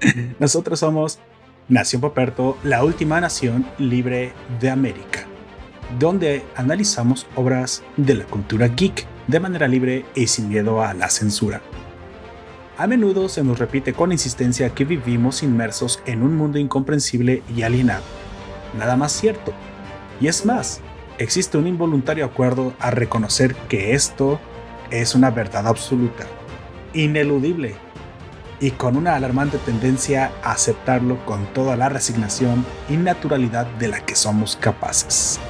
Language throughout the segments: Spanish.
Nosotros somos Nación Poperto, la última nación libre de América, donde analizamos obras de la cultura geek de manera libre y sin miedo a la censura. A menudo se nos repite con insistencia que vivimos inmersos en un mundo incomprensible y alienado. Nada más cierto. Y es más, existe un involuntario acuerdo a reconocer que esto es una verdad absoluta, ineludible, y con una alarmante tendencia a aceptarlo con toda la resignación y naturalidad de la que somos capaces.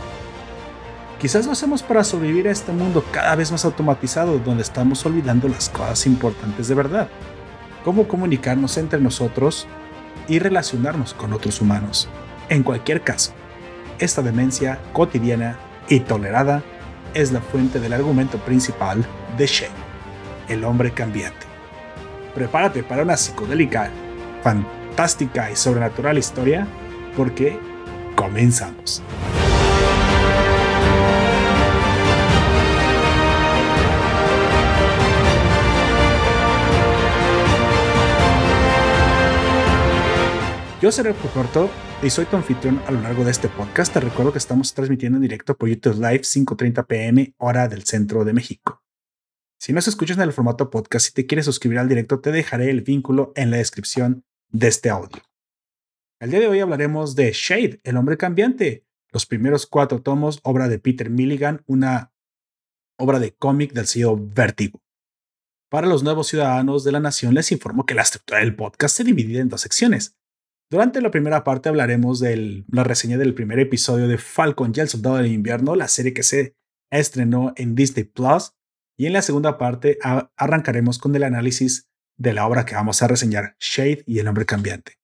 Quizás lo hacemos para sobrevivir a este mundo cada vez más automatizado donde estamos olvidando las cosas importantes de verdad, cómo comunicarnos entre nosotros y relacionarnos con otros humanos. En cualquier caso, esta demencia cotidiana y tolerada es la fuente del argumento principal de Shane, el hombre cambiante. Prepárate para una psicodélica, fantástica y sobrenatural historia, porque comenzamos. Yo el Corto y soy tu anfitrión a lo largo de este podcast. Te recuerdo que estamos transmitiendo en directo por YouTube Live 5:30 pm hora del centro de México. Si no se escuchas en el formato podcast y te quieres suscribir al directo, te dejaré el vínculo en la descripción de este audio. El día de hoy hablaremos de Shade, el hombre cambiante, los primeros cuatro tomos, obra de Peter Milligan, una obra de cómic del sello Vertigo. Para los nuevos ciudadanos de la nación les informo que la estructura del podcast se divide en dos secciones. Durante la primera parte hablaremos de la reseña del primer episodio de Falcon y el Soldado del Invierno, la serie que se estrenó en Disney Plus. Y en la segunda parte arrancaremos con el análisis de la obra que vamos a reseñar, Shade y el hombre cambiante.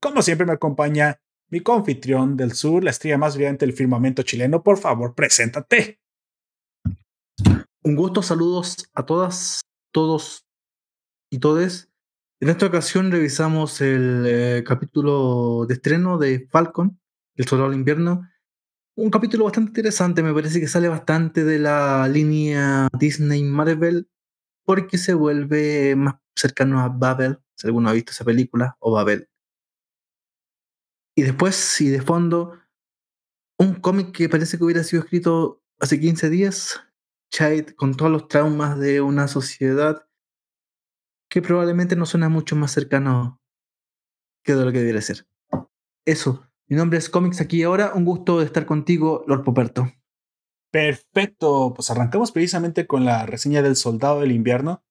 Como siempre me acompaña mi confitrión del sur, la estrella más brillante del firmamento chileno. Por favor, preséntate. Un gusto, saludos a todas, todos y todes. En esta ocasión revisamos el eh, capítulo de estreno de Falcon, El Soldado del Invierno. Un capítulo bastante interesante, me parece que sale bastante de la línea Disney Marvel porque se vuelve más cercano a Babel, si alguno ha visto esa película, o Babel. Y después, y de fondo, un cómic que parece que hubiera sido escrito hace 15 días, Child, con todos los traumas de una sociedad que probablemente no suena mucho más cercano que de lo que debería ser. Eso. Mi nombre es Comics aquí y ahora. Un gusto de estar contigo, Lord Poperto. Perfecto. Pues arrancamos precisamente con la reseña del Soldado del Invierno.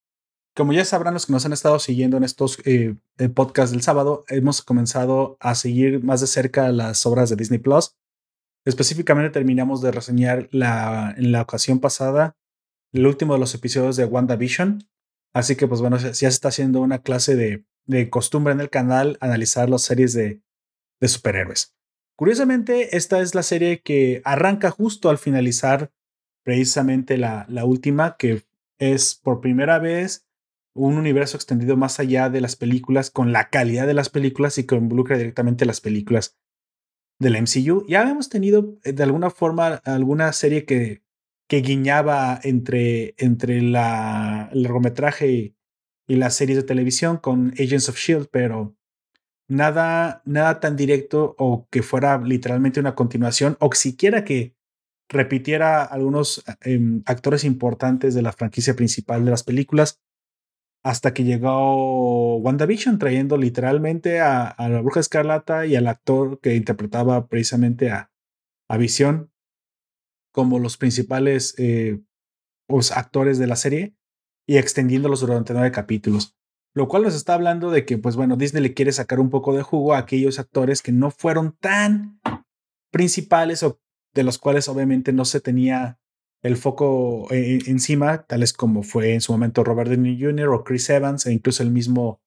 Como ya sabrán los que nos han estado siguiendo en estos eh, podcasts del sábado, hemos comenzado a seguir más de cerca las obras de Disney Plus. Específicamente terminamos de reseñar la, en la ocasión pasada el último de los episodios de WandaVision, Así que, pues bueno, ya se está haciendo una clase de, de costumbre en el canal analizar las series de, de superhéroes. Curiosamente, esta es la serie que arranca justo al finalizar precisamente la, la última, que es por primera vez un universo extendido más allá de las películas, con la calidad de las películas y que involucra directamente las películas del MCU. Ya habíamos tenido eh, de alguna forma alguna serie que que guiñaba entre, entre la, el largometraje y, las series de televisión con Agents of Shield, pero nada, nada tan directo o que fuera literalmente una continuación, o siquiera que repitiera algunos em, actores importantes de la franquicia principal de las películas, hasta que llegó WandaVision, trayendo literalmente a, la Bruja Escarlata y al actor que interpretaba precisamente a, a Visión, como los principales eh, pues, actores de la serie y extendiéndolos durante nueve capítulos. Lo cual nos está hablando de que, pues bueno, Disney le quiere sacar un poco de jugo a aquellos actores que no fueron tan principales o de los cuales obviamente no se tenía el foco eh, encima, tales como fue en su momento Robert Downey Jr. o Chris Evans e incluso el mismo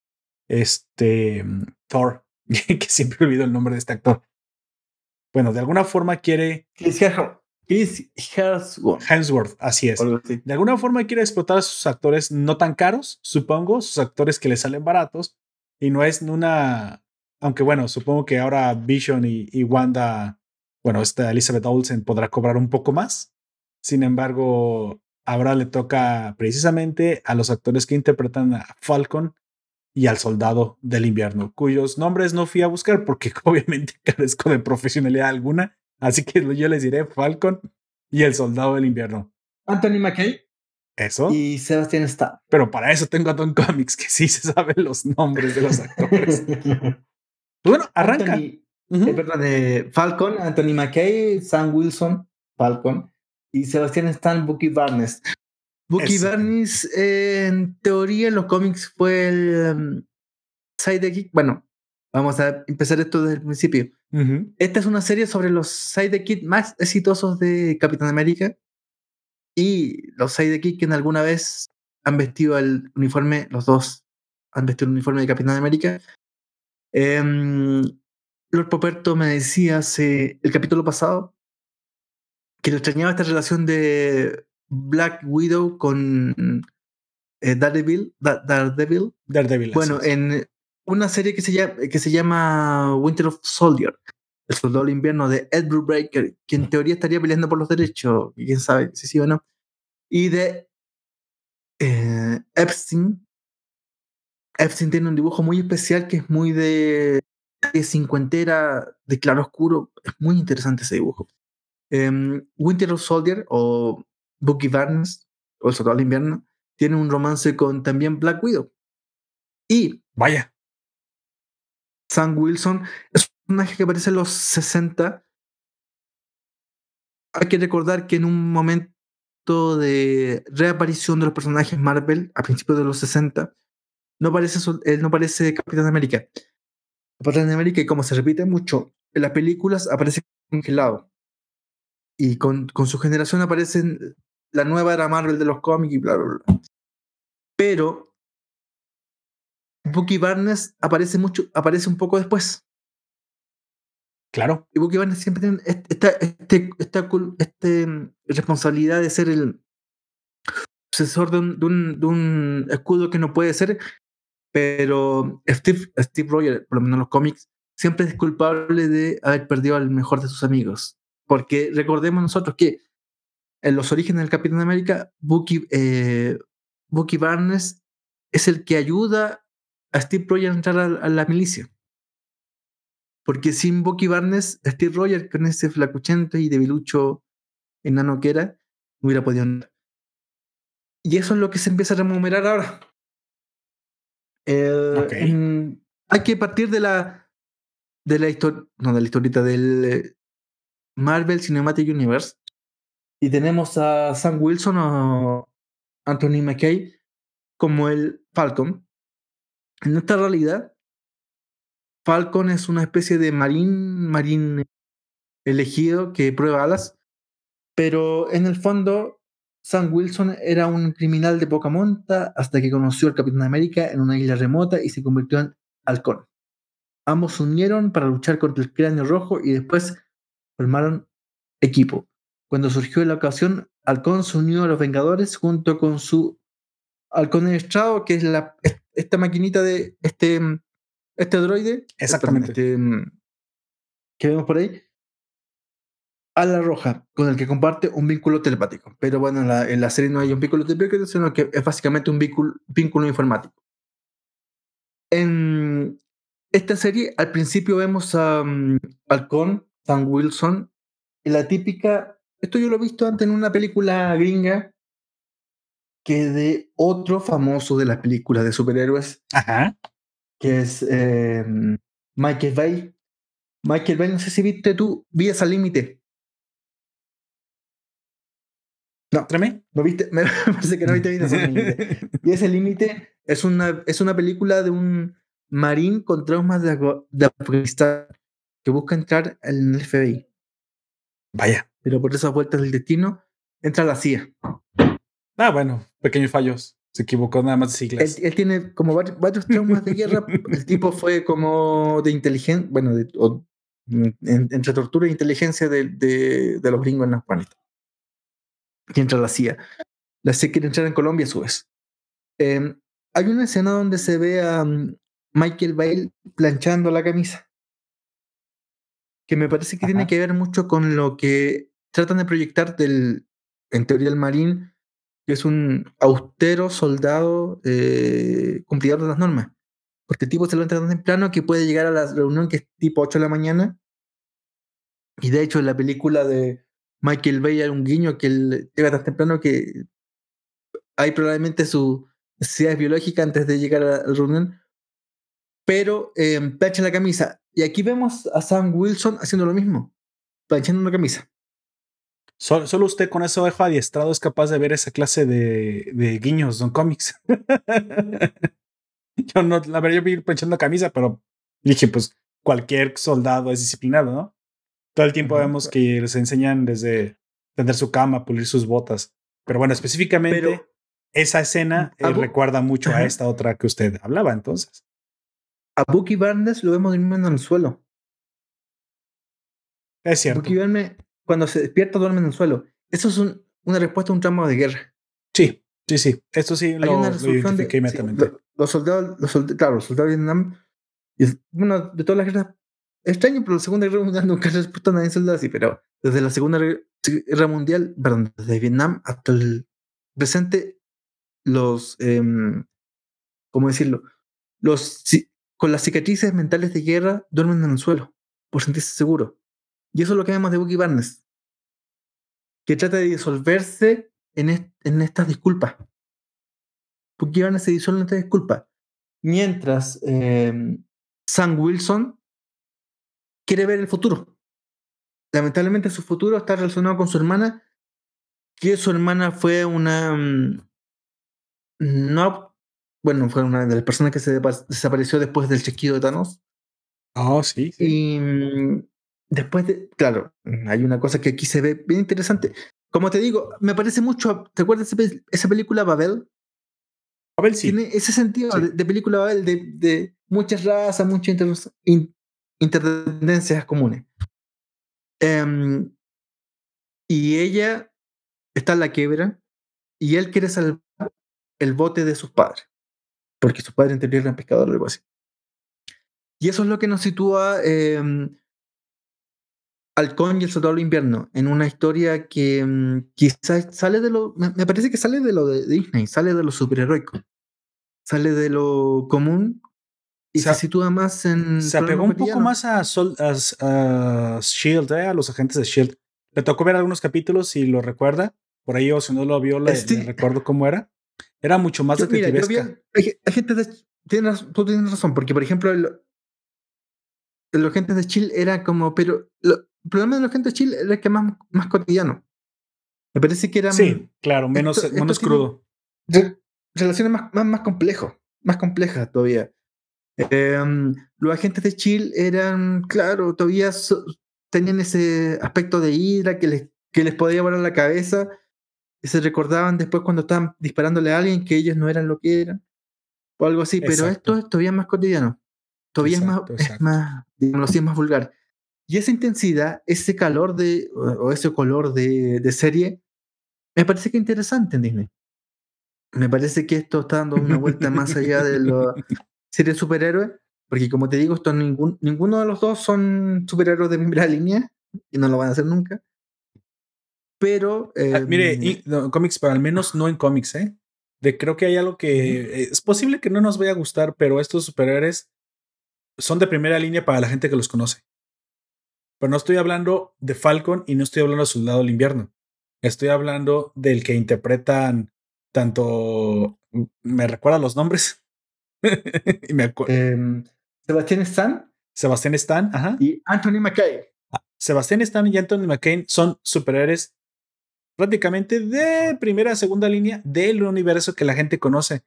este, Thor, que siempre olvido el nombre de este actor. Bueno, de alguna forma quiere... así es. De alguna forma quiere explotar a sus actores no tan caros, supongo, sus actores que le salen baratos. Y no es una. Aunque bueno, supongo que ahora Vision y, Wanda, bueno, esta Elizabeth Olsen podrá cobrar un poco más. Sin embargo, ahora le toca precisamente a los actores que interpretan a Falcon y al Soldado del Invierno, cuyos nombres no fui a buscar porque obviamente carezco de profesionalidad alguna, así que yo les diré Falcon y el Soldado del Invierno. Anthony McKay. Eso. Y Sebastián está. Pero para eso tengo a Don Comics, que sí se saben los nombres de los actores. bueno, arranca. Anthony, eh, perdón, eh, Falcon, Anthony McKay, Sam Wilson, Falcon, y Sebastián Stan, Bucky Barnes. Bucky Barnes, eh, en teoría, en los cómics fue el um, sidekick. Bueno, vamos a empezar esto desde el principio. Esta es una serie sobre los sidekicks más exitosos de Capitán América y los sidekicks que en alguna vez han vestido el uniforme, los dos han vestido el uniforme de Capitán América. Eh, Lord Poperto me decía hace el capítulo pasado que le extrañaba esta relación de Black Widow con eh, Daredevil, Daredevil. Daredevil. Bueno, en una serie que se, llama, Winter of Soldier, el soldado del invierno de Ed Brubaker, que en teoría estaría peleando por los derechos, y quién sabe si sí o no, y de eh, Epstein. Epstein tiene un dibujo muy especial que es muy de cincuentera, de claro oscuro. Es muy interesante ese dibujo. Em, Winter of Soldier o Bucky Barnes, o el soldado del invierno, tiene un romance con también Black Widow. Y. Vaya. Sam Wilson es un personaje que aparece en los 60. Hay que recordar que en un momento de reaparición de los personajes Marvel, a principios de los 60, no aparece, él no aparece Capitán América. Capitán América, y como se repite mucho en las películas, aparece congelado. Y con, con su generación aparecen la nueva era Marvel de los cómics y bla, bla, bla. Pero Bucky Barnes aparece mucho, aparece un poco después. Claro. Y Bucky Barnes siempre tiene esta, este, esta, este, responsabilidad de ser el sucesor de un, de, un, de un, escudo que no puede ser, pero Steve, Steve Rogers, por lo menos en los cómics, siempre es culpable de haber perdido al mejor de sus amigos. Porque recordemos nosotros que en los orígenes del Capitán América, Bucky, eh, Bucky Barnes es el que ayuda a Steve Rogers entrar a, la milicia. Porque sin Bucky Barnes, Steve Rogers, con ese flacuchento y debilucho enano que era, no hubiera podido entrar. Y eso es lo que se empieza a remunerar ahora. Eh, hay que partir de la de la historia, no de la historieta del eh, Marvel Cinematic Universe, y tenemos a Sam Wilson o Anthony McKay como el Falcon. En esta realidad, Falcon es una especie de marín, marín elegido que prueba alas, pero en el fondo Sam Wilson era un criminal de poca monta hasta que conoció al Capitán América en una isla remota y se convirtió en halcón. Ambos se unieron para luchar contra el cráneo rojo y después formaron equipo. Cuando surgió la ocasión, Halcón se unió a los Vengadores junto con su Halcón Estrado, que es la, esta maquinita de este, este droide. Exactamente. Este, que vemos por ahí. A la roja, con el que comparte un vínculo telepático. Pero bueno, en la, en la serie no hay un vínculo telepático, sino que es básicamente un vínculo, vínculo informático. En esta serie, al principio vemos a um, Halcón, Sam Wilson, y la típica esto yo lo he visto antes en una película gringa que de otro famoso de las películas de superhéroes. Ajá. Que es eh, Michael Bay. Michael Bay, no sé si viste tú Vías al Límite. No, ¿Treme? ¿No viste? Me parece que no viste Vías al Límite. Vías al Límite es una, es una película de un marín con traumas de, de Afganistán que busca entrar en el FBI. Vaya pero por esas vueltas del destino entra la CIA. Ah, bueno, pequeños fallos. Se equivocó nada más de siglas. Él, tiene como varios, traumas de guerra. El tipo fue como de inteligencia, bueno, de, entre tortura e inteligencia de, de, los gringos en Afganistán. Y entra la CIA. La CIA quiere entrar en Colombia a su vez. Em, hay una escena donde se ve a mm, Michael Bale planchando la camisa. Que me parece que tiene que ver mucho con lo que tratan de proyectar del, en teoría, el marín, que es un austero soldado eh, cumplidor de las normas. porque el tipo se levanta tan temprano que puede llegar a la reunión que es tipo 8 de la mañana. Y de hecho, en la película de Michael Bay hay un guiño que él llega tan temprano que hay probablemente su necesidad biológica antes de llegar a la reunión. Pero eh, plancha la camisa. Y aquí vemos a Sam Wilson haciendo lo mismo, planchando una camisa. Solo, solo usted con ese ojo adiestrado es capaz de ver esa clase de, de guiños, Don Comics. yo no, la verdad, yo vi planchando camisa, pero dije, pues cualquier soldado es disciplinado, ¿no? Todo el tiempo vemos que les enseñan desde tender su cama, pulir sus botas. Pero bueno, específicamente Pero- esa escena eh, recuerda mucho a esta otra que usted hablaba entonces. A Bucky Barnes lo vemos durmiendo en el suelo. Es cierto. Bucky Barnes, cuando se despierta, duerme en el suelo. Eso es un- una respuesta a un trauma de guerra. Sí, sí, sí. Esto sí lo, una lo de. identifiqué sí, inmediatamente. lo- los soldados, los soldados, claro, los soldados de Vietnam. es- bueno, de todas las guerras. Extraño, pero la Segunda Guerra Mundial nunca respuesta a nadie soldado así, pero desde la Segunda Guerra Mundial, perdón, desde Vietnam hasta el presente, los. em, ¿Cómo decirlo? Los. con las cicatrices mentales de guerra duermen en el suelo, por sentirse seguro. Y eso es lo que vemos de Bucky Barnes, que trata de disolverse en, est- en estas disculpas. Bucky Barnes se disuelve en estas disculpas. Mientras eh, Sam Wilson quiere ver el futuro. Lamentablemente su futuro está relacionado con su hermana, que su hermana fue una... mm, No, bueno, fue una de las personas que se desapareció después del chasquido de Thanos. Oh, sí. sí. Y mm, después de, claro, hay una cosa que aquí se ve bien interesante. Como te digo, me parece mucho, ¿te acuerdas esa, pe- esa película Babel? Abel sí. Tiene ese sentido Sí. de, de película Babel, de, de muchas razas, muchas inter- in- interdependencias comunes. Em, y ella está en la quiebra y él quiere salvar el bote de sus padres, porque sus padres en teoría eran pescadores o algo así. Y eso es lo que nos sitúa em, Halcón y el Soldado del Invierno en una historia que mm, quizás sale de lo. Me, me parece que sale de lo de Disney, sale de lo superheroico, sale de lo común y Se se sitúa más en. Se apegó un poco más a, Sol- a- a Shield, ¿eh? a los agentes de Shield. Le tocó ver algunos capítulos y lo recuerda. Por ahí, o si no lo vio, le, Este- le recuerdo cómo era. Era mucho más Yo- mira, detectivesca. hay, gente de. Tienes, tú tienes razón, porque por ejemplo, el- los agentes de Chill era como. Pero lo- el problema de los agentes de Chill era que más, más cotidiano. Me parece que era. Sí, claro, menos, esto- esto menos crudo. re- relaciones más, más, más complejos, más complejas todavía. Em, los agentes de Chill eran, claro, todavía so- tenían ese aspecto de ira que les, que les podía volar la cabeza y se recordaban después cuando estaban disparándole a alguien que ellos no eran lo que eran o algo así, pero Exacto. esto es todavía más cotidiano, todavía Exacto, es más, es exacto. más, digámoslo así, es más vulgar. Y esa intensidad, ese calor de, o ese color de, de serie, me parece que es interesante en Disney. Me parece que esto está dando una vuelta más allá de la serie de superhéroes, porque como te digo, esto ningún, ninguno de los dos son superhéroes de primera línea y no lo van a hacer nunca. Pero. Ah, mire, em, y- no, cómics, pero al menos no en cómics, ¿eh? De, creo que hay algo que es posible que no nos vaya a gustar, pero estos superhéroes son de primera línea para la gente que los conoce. Pero no estoy hablando de Falcon y no estoy hablando de Soldado del Invierno. Estoy hablando del que interpretan tanto. Me recuerda los nombres. y me acuerdo. em, Sebastián Stan Sebastián Stan, ajá. y Anthony McKay. Sebastián Stan y Anthony McCain son superhéroes prácticamente de primera a segunda línea del universo que la gente conoce.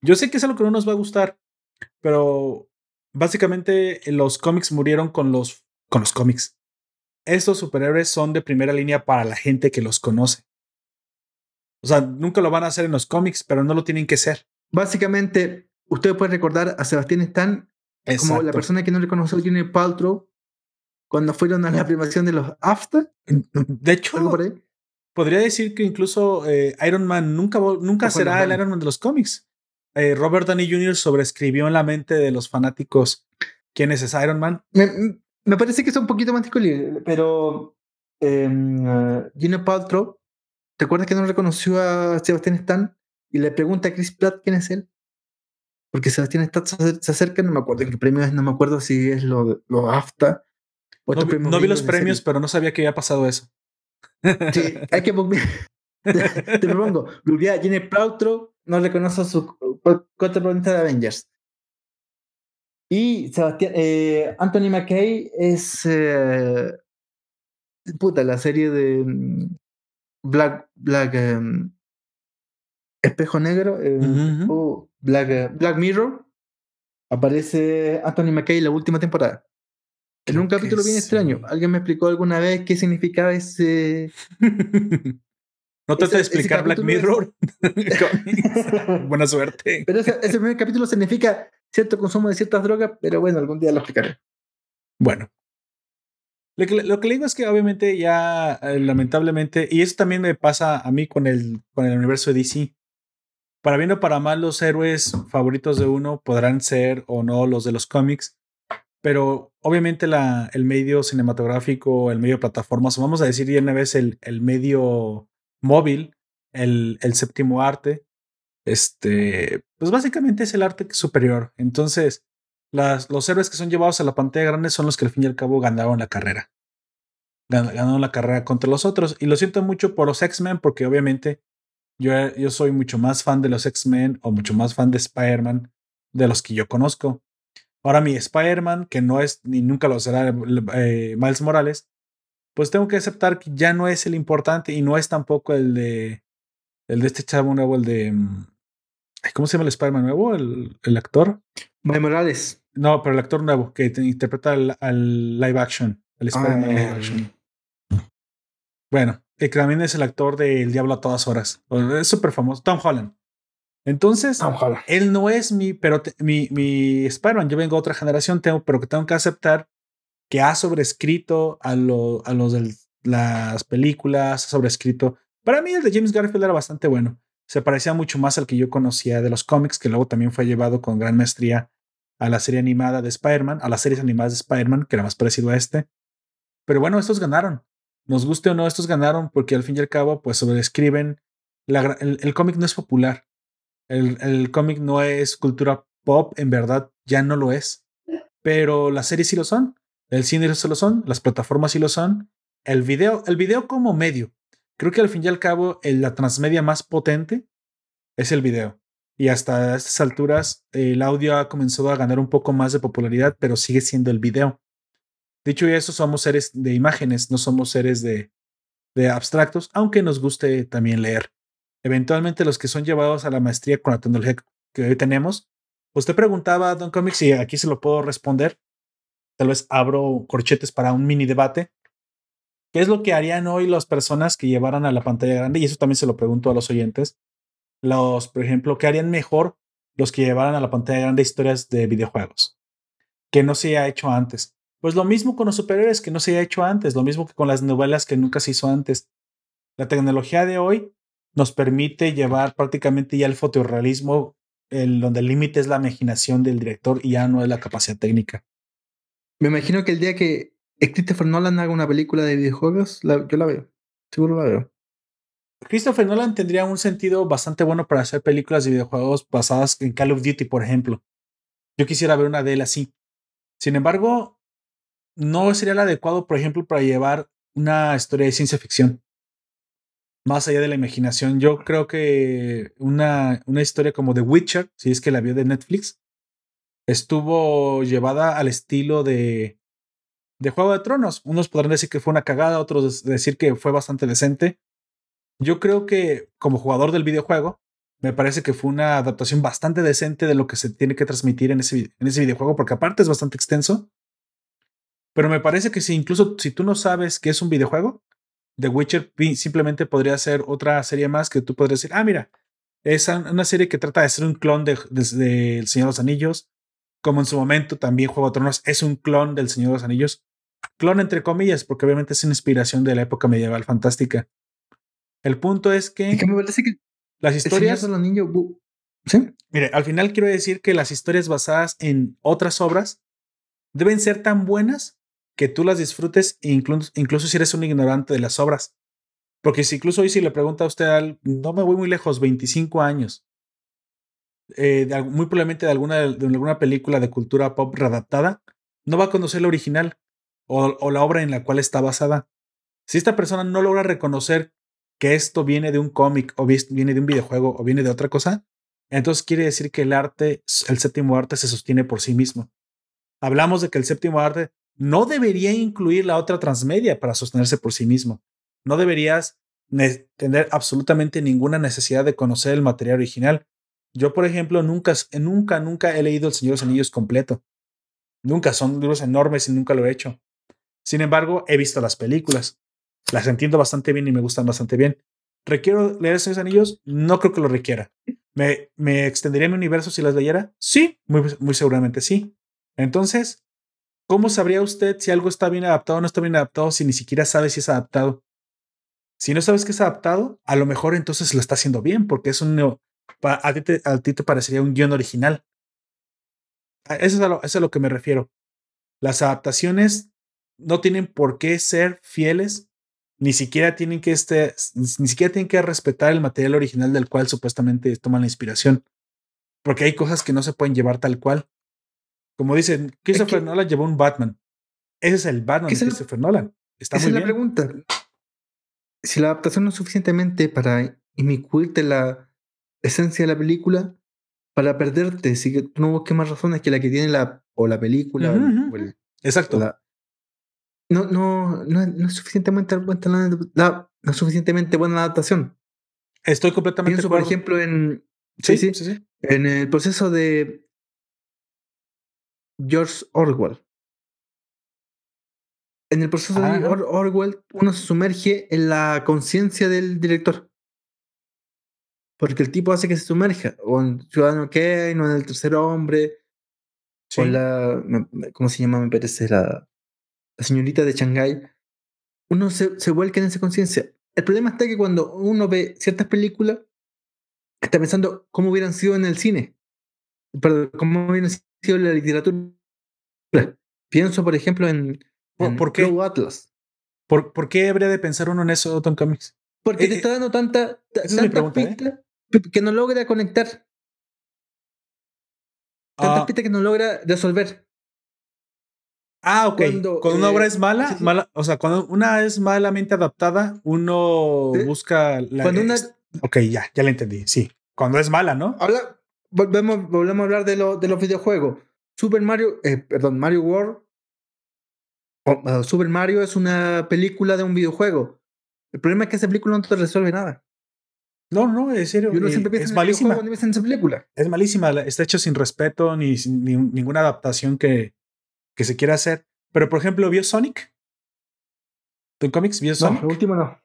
Yo sé que es algo que no nos va a gustar, pero básicamente los cómics murieron con los, con los cómics. Estos superhéroes son de primera línea para la gente que los conoce. O sea, nunca lo van a hacer en los cómics, pero no lo tienen que ser. Básicamente, usted puede recordar a Sebastián Stan como la persona que no le conoció a Junior Paltrow cuando fueron a la premiación de los AFTA, De hecho, podría decir que incluso eh, Iron Man nunca, nunca será el. Iron Man de los cómics. Eh, Robert Downey Jr. sobreescribió en la mente de los fanáticos quién es ese Iron Man. Me, me parece que es un poquito más discutible, pero eh, Gino Paltrow, ¿te acuerdas que no reconoció a Sebastián Stan? Y le pregunta a Chris Pratt quién es él. porque Sebastián está, se acerca, no me acuerdo qué premio es, no me acuerdo si es lo, lo AFTA. no, vi los premios, pero no sabía que había pasado eso. Sí, hay que te, propongo, Luria Jenny Plautro no reconoce su protagonista de Avengers. Y Sebastián, eh, Anthony McKay es eh, puta, la serie de mm, Black, Black em, Espejo Negro, em, o Black, eh, Black Mirror, aparece Anthony McKay en la última temporada. En un capítulo bien extraño. ¿Alguien me explicó alguna vez qué significaba ese. no trata de explicar Black Mirror. Buena suerte. Pero ese, primer capítulo significa cierto consumo de ciertas drogas, pero bueno, algún día lo explicaré. Bueno. Lo que, lo que le digo es que obviamente ya, eh, lamentablemente, y eso también me pasa a mí con el, con el universo de DC. Para bien o para mal, los héroes favoritos de uno podrán ser o no los de los cómics, pero obviamente la, el medio cinematográfico, el medio plataformas, o vamos a decir ya una vez el, el medio móvil, el, el séptimo arte, este, pues básicamente es el arte superior. Entonces, las, los héroes que son llevados a la pantalla grande son los que al fin y al cabo ganaron la carrera. Ganaron la carrera contra los otros. Y lo siento mucho por los X-Men, porque obviamente yo, yo soy mucho más fan de los X-Men o mucho más fan de Spider-Man de los que yo conozco. Ahora mi Spider-Man, que no es ni nunca lo será eh, Miles Morales, pues tengo que aceptar que ya no es el importante y no es tampoco el de el de este chavo nuevo, el de mm, ¿cómo se llama el Spider-Man nuevo? El, el actor. Morales. No, pero el actor nuevo que interpreta al, live action, el Spider-Man live ah. action. Bueno, que también es el actor de El Diablo a todas horas. Es súper famoso. Tom Holland. Entonces, él no es mi, pero mi, mi Spider-Man. Yo vengo de otra generación, tengo, pero que tengo que aceptar que ha sobrescrito a, lo, a los de las películas, ha sobrescrito. Para mí, el de James Garfield era bastante bueno. Se parecía mucho más al que yo conocía de los cómics, que luego también fue llevado con gran maestría a la serie animada de Spider-Man, a las series animadas de Spider-Man, que era más parecido a este. Pero bueno, estos ganaron nos guste o no, estos ganaron porque al fin y al cabo, pues sobrescriben. El, cómic no es popular. El cómic no es cultura pop, en verdad ya no lo es. Pero las series sí lo son. El cine sí lo son. Las plataformas sí lo son. El video, el video como medio. Creo que al fin y al cabo, la transmedia más potente es el video. Y hasta estas alturas, el audio ha comenzado a ganar un poco más de popularidad, pero sigue siendo el video. Dicho eso, somos seres de imágenes, no somos seres de, de abstractos, aunque nos guste también leer. Eventualmente los que son llevados a la maestría con la tecnología que hoy tenemos, usted preguntaba, Don Comics, y aquí se lo puedo responder. Tal vez abro corchetes para un mini debate. ¿Qué es lo que harían hoy las personas que llevaran a la pantalla grande? Y eso también se lo pregunto a los oyentes. Los, por ejemplo, ¿qué harían mejor los que llevaran a la pantalla grande historias de videojuegos? Que no se ha hecho antes. Pues lo mismo con los superhéroes que no se ha hecho antes, lo mismo que con las novelas que nunca se hizo antes. La tecnología de hoy nos permite llevar prácticamente ya el fotorrealismo, donde el límite es la imaginación del director y ya no es la capacidad técnica. Me imagino que el día que Christopher Nolan haga una película de videojuegos, yo la veo, seguro la veo. Christopher Nolan tendría un sentido bastante bueno para hacer películas de videojuegos basadas en Call of Duty, por ejemplo. Yo quisiera ver una de él así. Sin embargo, no sería el adecuado, por ejemplo, para llevar una historia de ciencia ficción. Más allá de la imaginación, yo creo que una, una historia como The Witcher, si es que la vio de Netflix, estuvo llevada al estilo de, de Juego de Tronos. Unos podrán decir que fue una cagada, otros decir que fue bastante decente. Yo creo que como jugador del videojuego, me parece que fue una adaptación bastante decente de lo que se tiene que transmitir en ese, en ese videojuego, porque aparte es bastante extenso pero me parece que si incluso si tú no sabes qué es un videojuego, The Witcher simplemente podría ser otra serie más que tú podrías decir, ah, mira, es una serie que trata de ser un clon de, El Señor de los Anillos, como en su momento también Juego de Tronos es un clon del Señor de los Anillos. Clon entre comillas, porque obviamente es una inspiración de la época medieval fantástica. El punto es que, que me parece que las historias... los niños, ¿Sí? Mire, al final quiero decir que las historias basadas en otras obras deben ser tan buenas que tú las disfrutes, incluso, incluso si eres un ignorante de las obras. Porque si incluso hoy si le pregunta a usted al, no me voy muy lejos, 25 años, eh, muy probablemente de alguna, de alguna película de cultura pop readaptada, no va a conocer la original o, o la obra en la cual está basada. Si esta persona no logra reconocer que esto viene de un cómic o viene de un videojuego o viene de otra cosa, entonces quiere decir que el arte, el séptimo arte se sostiene por sí mismo. Hablamos de que el séptimo arte no debería incluir la otra transmedia para sostenerse por sí mismo. No deberías tener absolutamente ninguna necesidad de conocer el material original. Yo, por ejemplo, nunca, nunca, nunca he leído El Señor de los Anillos completo. Nunca, son libros enormes y nunca lo he hecho. Sin embargo, he visto las películas. Las entiendo bastante bien y me gustan bastante bien. ¿Requiero leer esos anillos? No creo que lo requiera. ¿Me, ¿Me extendería mi universo si las leyera? Sí, muy, muy seguramente sí. Entonces, ¿cómo sabría usted si algo está bien adaptado o no está bien adaptado si ni siquiera sabe si es adaptado? Si no sabes que es adaptado, a lo mejor entonces lo está haciendo bien, porque es un. A ti te, a ti te parecería un guion original. Eso es, a lo, eso es a lo que me refiero. Las adaptaciones no tienen por qué ser fieles ni siquiera tienen que este, ni siquiera tienen que respetar el material original del cual supuestamente toman la inspiración. Porque hay cosas que no se pueden llevar tal cual. Como dicen, Christopher Nolan llevó un Batman. Ese es el Batman de Christopher Nolan. Está esa es la pregunta. Si la adaptación no es suficientemente para inmiscuirte la esencia de la película, para perderte, si tú no busques más razones que la que tiene la o la película o el, Exacto no, no, no, no es suficientemente buena la, no suficientemente buena adaptación. Estoy completamente Pienso, por ejemplo, en. Sí sí, sí, En el proceso de George Orwell. En el proceso de Orwell, uno se sumerge en la conciencia del director. Porque el tipo hace que se sumerja. O en Ciudadano Kane, o en el tercer hombre. O la. ¿Cómo se llama? Me parece la la señorita de Shanghái, uno se, se vuelca en esa conciencia. El problema está que cuando uno ve ciertas películas, está pensando cómo hubieran sido en el cine, perdón, cómo hubieran sido en la literatura. Pienso, por ejemplo, en, ¿Por, qué? Atlas. ¿Por, ¿Por, qué habría de pensar uno en eso, Tom Comics? Porque te eh, está dando tanta, tanta ¿eh? Que no logra conectar. Tantas ah. pistas que no logra resolver. Ah, ok. Cuando, una obra eh, es mala, mala, o sea, cuando una es malamente adaptada, uno busca la. Cuando una... Ok, ya, ya la entendí. Sí. Cuando es mala, ¿no? Habla, volvemos, volvemos a hablar de, lo, de los videojuegos. Super Mario, eh, perdón, Mario World. Uh, Super Mario es una película de un videojuego. El problema es que esa película no te resuelve nada. No, no, en serio. Eh, es malísima. esa película. Es malísima. Está hecho sin respeto ni, ni ninguna adaptación que, que se quiera hacer. Pero, por ejemplo, ¿vio Sonic? ¿Tu cómics vio Sonic? No, el último no.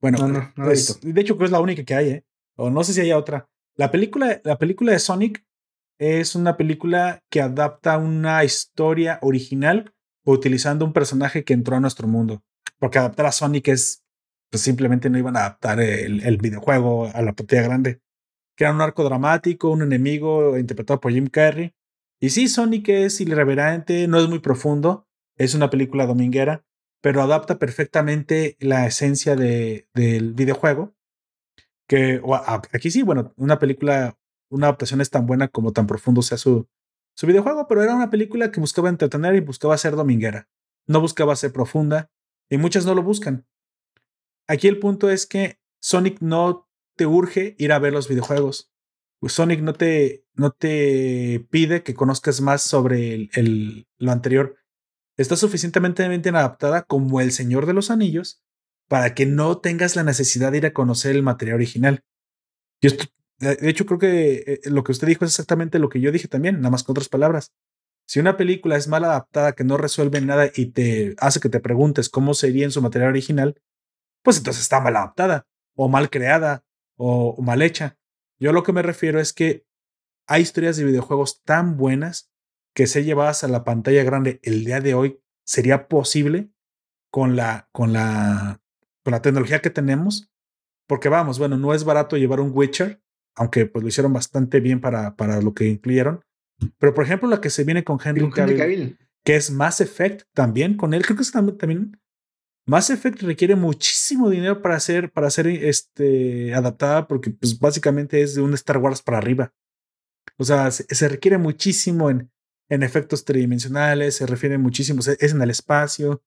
Bueno, no, pues, de hecho, creo que es la única que hay, ¿eh? O no sé si hay otra. La película, la película de Sonic es una película que adapta una historia original utilizando un personaje que entró a nuestro mundo. Porque adaptar a Sonic es, pues simplemente no iban a adaptar el, videojuego a la pantalla grande. Que era un arco dramático, un enemigo interpretado por Jim Carrey, y sí, Sonic es irreverente, no es muy profundo, es una película dominguera, pero adapta perfectamente la esencia de, del videojuego. Que aquí sí, bueno, una película, una adaptación es tan buena como tan profundo sea su, su videojuego, pero era una película que buscaba entretener y buscaba ser dominguera. No buscaba ser profunda y muchas no lo buscan. Aquí el punto es que Sonic no te urge ir a ver los videojuegos. Pues Sonic no te, no te pide que conozcas más sobre el, lo anterior. Está suficientemente bien adaptada como El Señor de los Anillos para que no tengas la necesidad de ir a conocer el material original. Yo de hecho, creo que eh, lo que usted dijo es exactamente lo que yo dije también, nada más con otras palabras. Si una película es mal adaptada, que no resuelve nada y te hace que te preguntes cómo sería en su material original, pues entonces está mal adaptada, o mal creada, o mal hecha. Yo lo que me refiero es que hay historias de videojuegos tan buenas que ser llevadas a la pantalla grande el día de hoy sería posible con la, con la, con la tecnología que tenemos. Porque vamos, bueno, no es barato llevar un Witcher, aunque pues lo hicieron bastante bien para, para lo que incluyeron. Pero por ejemplo, la que se viene con Henry Cavill, que es Mass Effect también, con él creo que es también Mass Effect requiere muchísimo dinero para ser, para ser este, adaptada porque pues básicamente es de un Star Wars para arriba. O sea, se, requiere muchísimo en, en, efectos tridimensionales, se refiere muchísimo, es en el espacio.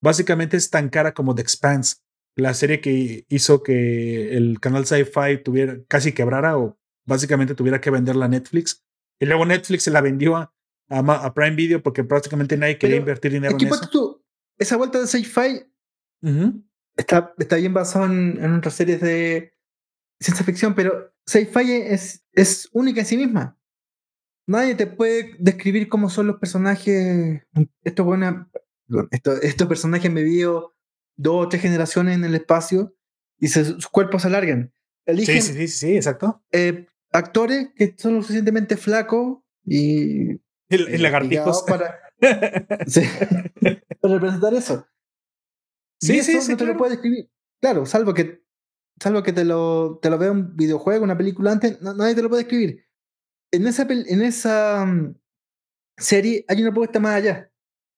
Básicamente es tan cara como The Expanse, la serie que hizo que el canal Sci-Fi tuviera casi quebrara o básicamente tuviera que venderla a Netflix. Y luego Netflix se la vendió a, a, Prime Video porque prácticamente nadie quería invertir dinero en eso. Esa vuelta de Sci-Fi está, está bien basado en, en otras series de ciencia ficción, pero Sci-Fi es, es única en sí misma. Nadie te puede describir cómo son los personajes. Estos, buena, estos, estos personajes me vio dos o tres generaciones en el espacio y sus cuerpos se alargan. sí, sí, sí, sí, exacto. Eh, actores que son lo suficientemente flacos y. El, lagartijos. Para, para representar eso. Sí, sí, sí. No te lo puedes describir. Claro, salvo que salvo que te lo, te lo vea un videojuego, una película antes, nadie te lo puede escribir. En esa, en esa mm, serie hay una propuesta más allá.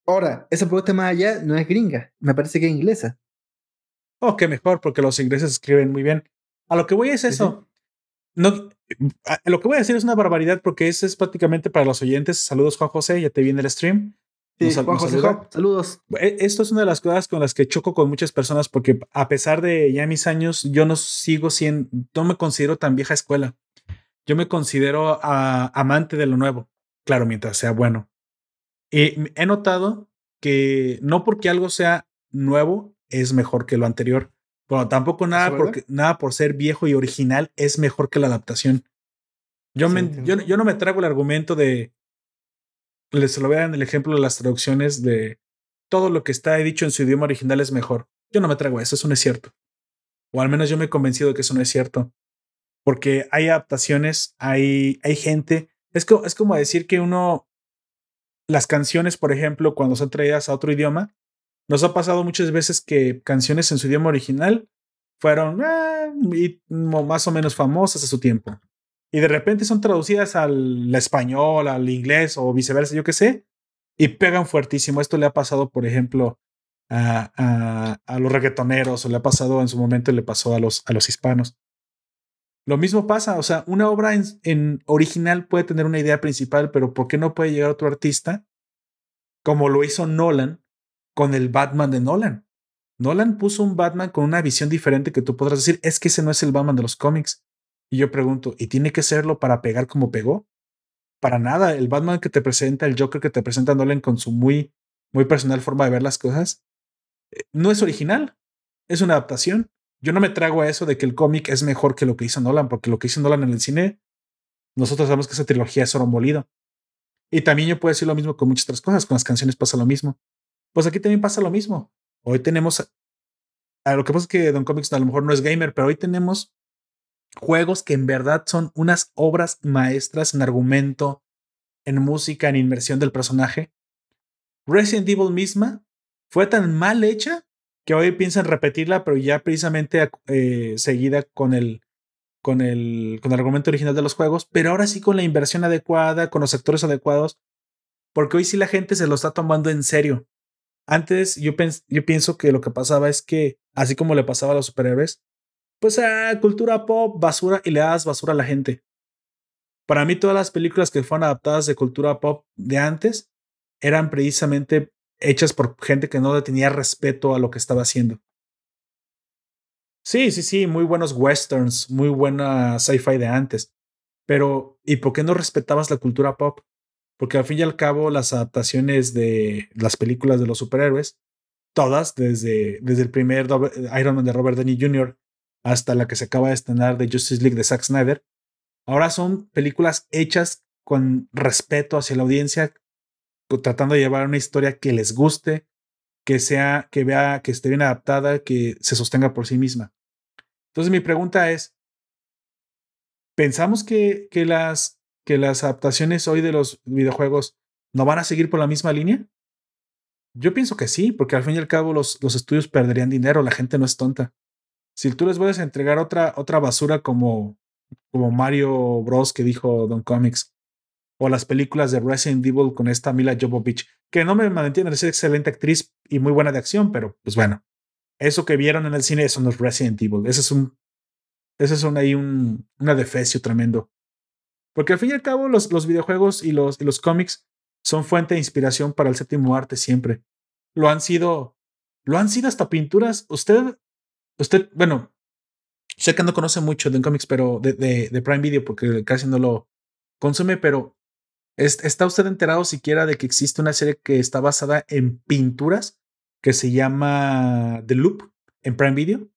Ahora, esa propuesta más allá no es gringa, me parece que es inglesa. Oh, qué mejor, porque los ingleses escriben muy bien. A lo que voy es eso. No, lo que voy a decir es una barbaridad porque eso es prácticamente para los oyentes. Saludos, Juan José, ya te viene el stream. Sí, Juan José, saludos. E, esto es una de las cosas con las que choco con muchas personas porque a pesar de ya mis años, yo no sigo siendo, no me considero tan vieja escuela. Yo me considero amante de lo nuevo, claro, mientras sea bueno. Y he notado que no porque algo sea nuevo es mejor que lo anterior. Bueno, tampoco nada, porque, nada por ser viejo y original es mejor que la adaptación. Yo, yo, yo, no me trago el argumento de les lo vean el ejemplo de las traducciones de todo lo que está dicho en su idioma original es mejor. Yo no me trago eso, eso no es cierto. O al menos yo me he convencido de que eso no es cierto. Porque hay adaptaciones, hay, hay gente. Es, es como decir que uno, las canciones, por ejemplo, cuando son traídas a otro idioma, nos ha pasado muchas veces que canciones en su idioma original fueron eh, más o menos famosas a su tiempo y de repente son traducidas al español, al inglés o viceversa, yo qué sé, y pegan fuertísimo. Esto le ha pasado, por ejemplo, a, a, los reggaetoneros, o le ha pasado en su momento, le pasó a los, a los hispanos. Lo mismo pasa, o sea, una obra en, en, original puede tener una idea principal, pero ¿por qué no puede llegar otro artista como lo hizo Nolan con el Batman de Nolan? Nolan puso un Batman con una visión diferente que tú podrás decir, es que ese no es el Batman de los cómics. Y yo pregunto, ¿y tiene que serlo para pegar como pegó? Para nada, el Batman que te presenta, el Joker que te presenta Nolan con su muy, muy personal forma de ver las cosas, eh, no es original, es una adaptación. Yo no me trago a eso de que el cómic es mejor que lo que hizo Nolan, porque lo que hizo Nolan en el cine, nosotros sabemos que esa trilogía es oro molido. Y también yo puedo decir lo mismo con muchas otras cosas, con las canciones pasa lo mismo. Pues aquí también pasa lo mismo. Hoy tenemos, a lo que pasa es que Don Comics a lo mejor no es gamer, pero hoy tenemos juegos que en verdad son unas obras maestras en argumento, en música, en inmersión del personaje. Resident Evil misma fue tan mal hecha que hoy piensan repetirla, pero ya precisamente eh, seguida con el, con, el, con el argumento original de los juegos, pero ahora sí con la inversión adecuada, con los actores adecuados, porque hoy sí la gente se lo está tomando en serio. Antes yo, pienso que lo que pasaba es que, así como le pasaba a los superhéroes, pues a cultura pop, basura y le das basura a la gente. Para mí todas las películas que fueron adaptadas de cultura pop de antes eran precisamente hechas por gente que no le tenía respeto a lo que estaba haciendo. Sí, sí, sí, muy buenos westerns, muy buena sci-fi de antes. Pero, ¿y por qué no respetabas la cultura pop? Porque al fin y al cabo las adaptaciones de las películas de los superhéroes, todas, desde, desde el primer Iron Man de Robert Downey Jr., hasta la que se acaba de estrenar de Justice League de Zack Snyder, ahora son películas hechas con respeto hacia la audiencia, tratando de llevar una historia que les guste, que sea, que vea, que esté bien adaptada, que se sostenga por sí misma. Entonces mi pregunta es, ¿pensamos que, que, las, que las adaptaciones hoy de los videojuegos no van a seguir por la misma línea? Yo pienso que sí, porque al fin y al cabo los, los estudios perderían dinero, la gente no es tonta si tú les vuelves a entregar otra, otra basura como, como Mario Bros. que dijo Don Comics, o las películas de Resident Evil con esta Mila Jovovich, que no me malentienden, es excelente actriz y muy buena de acción, pero pues bueno, eso que vieron en el cine, eso no es Resident Evil, ese es un, ese es un, ahí un, tremendo. Porque al fin y al cabo los, los videojuegos y los, y los cómics son fuente de inspiración para el séptimo arte siempre. Lo han sido, lo han sido hasta pinturas. Usted, usted, bueno, sé que no conoce mucho de cómics, pero de, de, de, Prime Video porque casi no lo consume, pero ¿está usted enterado siquiera de que existe una serie que está basada en pinturas que se llama The Loop en Prime Video?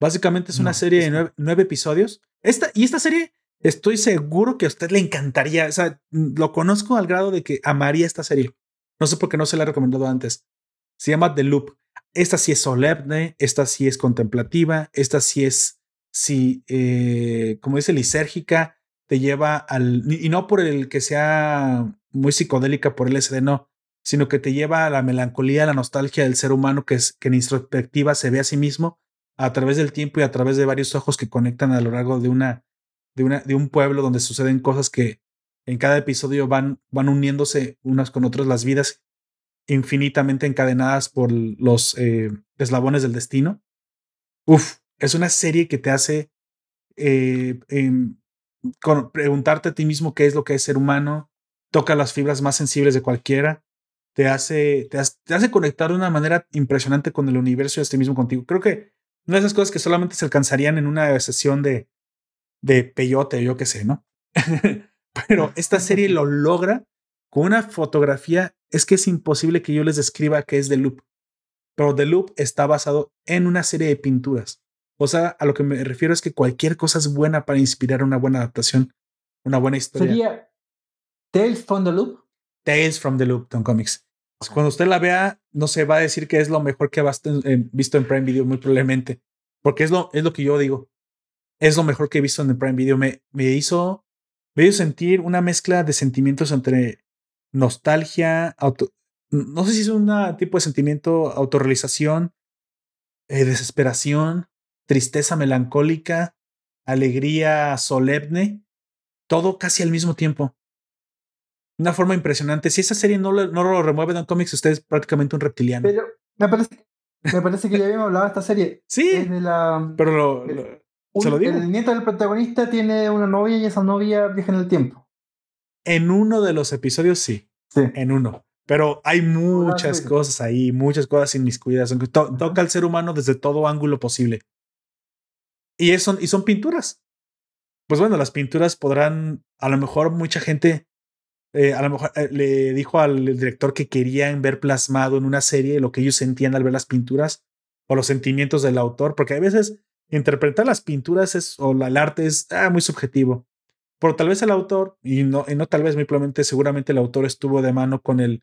Básicamente es una serie de nueve, nueve, episodios. Esta, y esta serie estoy seguro que a usted le encantaría. O sea, lo conozco al grado de que amaría esta serie. No sé por qué no se la he recomendado antes. Se llama The Loop. Esta sí es solemne, esta sí es contemplativa, esta sí es, sí, eh, como dice, lisérgica, te lleva al, y no por el que sea muy psicodélica por el SD, no, sino que te lleva a la melancolía, a la nostalgia del ser humano que, es, que en introspectiva se ve a sí mismo a través del tiempo y a través de varios ojos que conectan a lo largo de una, de un pueblo donde suceden cosas que en cada episodio van, van uniéndose unas con otras las vidas infinitamente encadenadas por los eh, eslabones del destino. Uf, es una serie que te hace eh, con, preguntarte a ti mismo qué es lo que es ser humano, toca las fibras más sensibles de cualquiera, te hace, te hace, te hace conectar de una manera impresionante con el universo y este mismo contigo. Creo que una de esas cosas que solamente se alcanzarían en una sesión de, de peyote, yo qué sé, ¿no? Pero esta serie lo logra con una fotografía. Es que es imposible que yo les describa qué es The Loop. Pero The Loop está basado en una serie de pinturas. O sea, a lo que me refiero es que cualquier cosa es buena para inspirar una buena adaptación, una buena historia. ¿Sería Tales from the Loop? Tales from the Loop, Tom Comics. Cuando usted la vea, no se va a decir que es lo mejor que ha visto en Prime Video, muy probablemente. Porque es lo, es lo que yo digo. Es lo mejor que he visto en el Prime Video. Me, me, hizo, me hizo sentir una mezcla de sentimientos entre nostalgia, auto, no sé si es un tipo de sentimiento, autorrealización, eh, desesperación, tristeza melancólica, alegría solemne, todo casi al mismo tiempo una forma impresionante. Si esa serie no lo, no lo remueve en cómics, usted es prácticamente un reptiliano. Pero me parece, me parece que ya habíamos hablado de esta serie. Sí. la, pero lo, se lo digo. El nieto del protagonista tiene una novia y esa novia viaja en el tiempo. En uno de los episodios, sí. Sí. En uno. Pero hay muchas cosas ahí, muchas cosas inmiscuidas. To toca al ser humano desde todo ángulo posible. Y, eso, y son pinturas. Pues bueno, las pinturas podrán, a lo mejor mucha gente eh, a lo mejor eh, le dijo al director que querían ver plasmado en una serie lo que ellos sentían al ver las pinturas o los sentimientos del autor, porque a veces interpretar las pinturas es, o el arte es ah, muy subjetivo. Pero tal vez el autor, y no, y no tal vez, muy probablemente, seguramente el autor estuvo de mano con el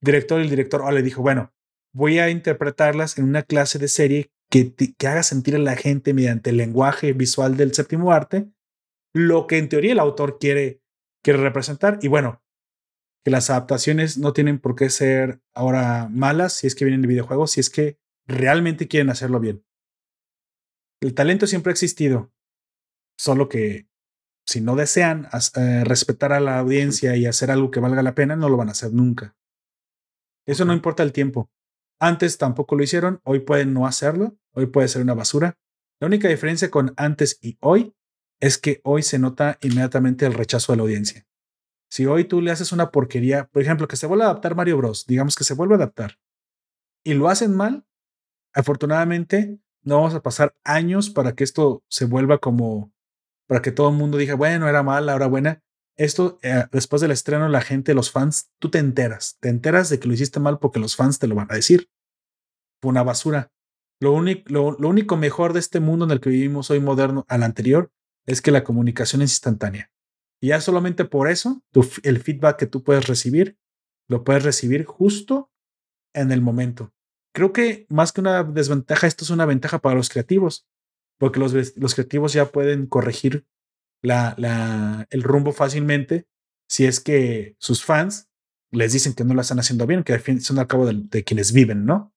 director y el director o le dijo, bueno, voy a interpretarlas en una clase de serie que, que haga sentir a la gente mediante el lenguaje visual del séptimo arte lo que en teoría el autor quiere, quiere representar. Y bueno, que las adaptaciones no tienen por qué ser ahora malas si es que vienen de videojuegos, si es que realmente quieren hacerlo bien. El talento siempre ha existido, solo que si no desean eh, respetar a la audiencia y hacer algo que valga la pena, no lo van a hacer nunca. Eso no importa el tiempo. Antes tampoco lo hicieron, hoy pueden no hacerlo, hoy puede ser una basura. La única diferencia con antes y hoy es que hoy se nota inmediatamente el rechazo de la audiencia. Si hoy tú le haces una porquería, por ejemplo, que se vuelva a adaptar Mario Bros, digamos que se vuelve a adaptar, y lo hacen mal, afortunadamente no vamos a pasar años para que esto se vuelva como, para que todo el mundo diga, bueno, era mal, ahora buena. Esto, eh, después del estreno, la gente, los fans, tú te enteras, te enteras de que lo hiciste mal porque los fans te lo van a decir. Fue una basura. Lo, lo, lo único mejor de este mundo en el que vivimos hoy moderno al anterior es que la comunicación es instantánea. Y ya solamente por eso, el feedback que tú puedes recibir, lo puedes recibir justo en el momento. Creo que más que una desventaja, esto es una ventaja para los creativos, porque los, los creativos ya pueden corregir la, la, el rumbo fácilmente si es que sus fans les dicen que no lo están haciendo bien, que son al cabo de, quienes viven, ¿no?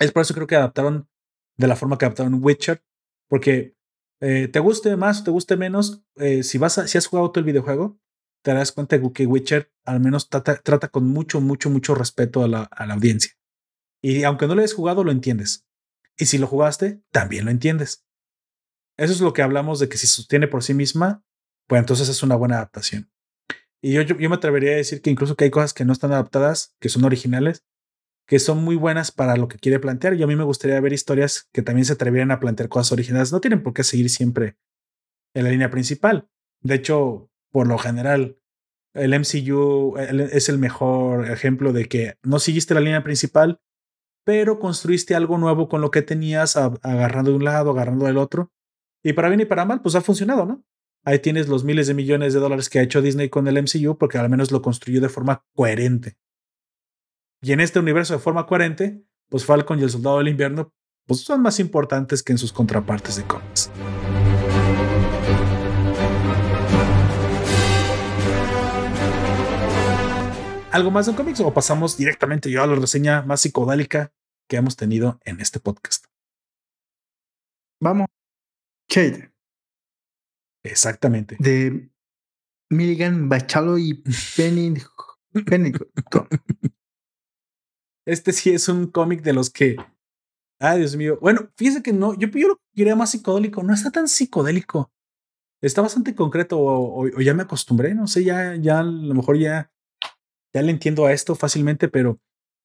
Es por eso creo que adaptaron de la forma que adaptaron Witcher, porque eh, te guste más o te guste menos, eh, si, vas si has jugado todo el videojuego, te darás cuenta que Witcher al menos trata, trata con mucho, mucho, mucho respeto a la, a la, audiencia. Y aunque no lo hayas jugado, lo entiendes. Y si lo jugaste, también lo entiendes. Eso es lo que hablamos de que si sostiene por sí misma, pues entonces es una buena adaptación. Y yo, yo, me atrevería a decir que incluso que hay cosas que no están adaptadas, que son originales, que son muy buenas para lo que quiere plantear. Y a mí me gustaría ver historias que también se atrevieran a plantear cosas originales. No tienen por qué seguir siempre en la línea principal. De hecho, por lo general, el MCU es el mejor ejemplo de que no seguiste la línea principal, pero construiste algo nuevo con lo que tenías, agarrando de un lado, agarrando del otro. Y para bien y para mal, pues ha funcionado, ¿no? Ahí tienes los miles de millones de dólares que ha hecho Disney con el MCU porque al menos lo construyó de forma coherente. Y en este universo de forma coherente, pues Falcon y el Soldado del Invierno pues son más importantes que en sus contrapartes de cómics. ¿Algo más de cómics o pasamos directamente yo a la reseña más psicodélica que hemos tenido en este podcast? Vamos. Shade. Exactamente. De Milligan Bachalo y Penny Pennington. Este sí es un cómic de los que. Ay, Dios mío. Bueno, fíjese que no. Yo, yo lo quería más psicodélico. No está tan psicodélico. Está bastante concreto. O, o, ya me acostumbré. No sé, ya, ya a lo mejor ya. Ya le entiendo a esto fácilmente, pero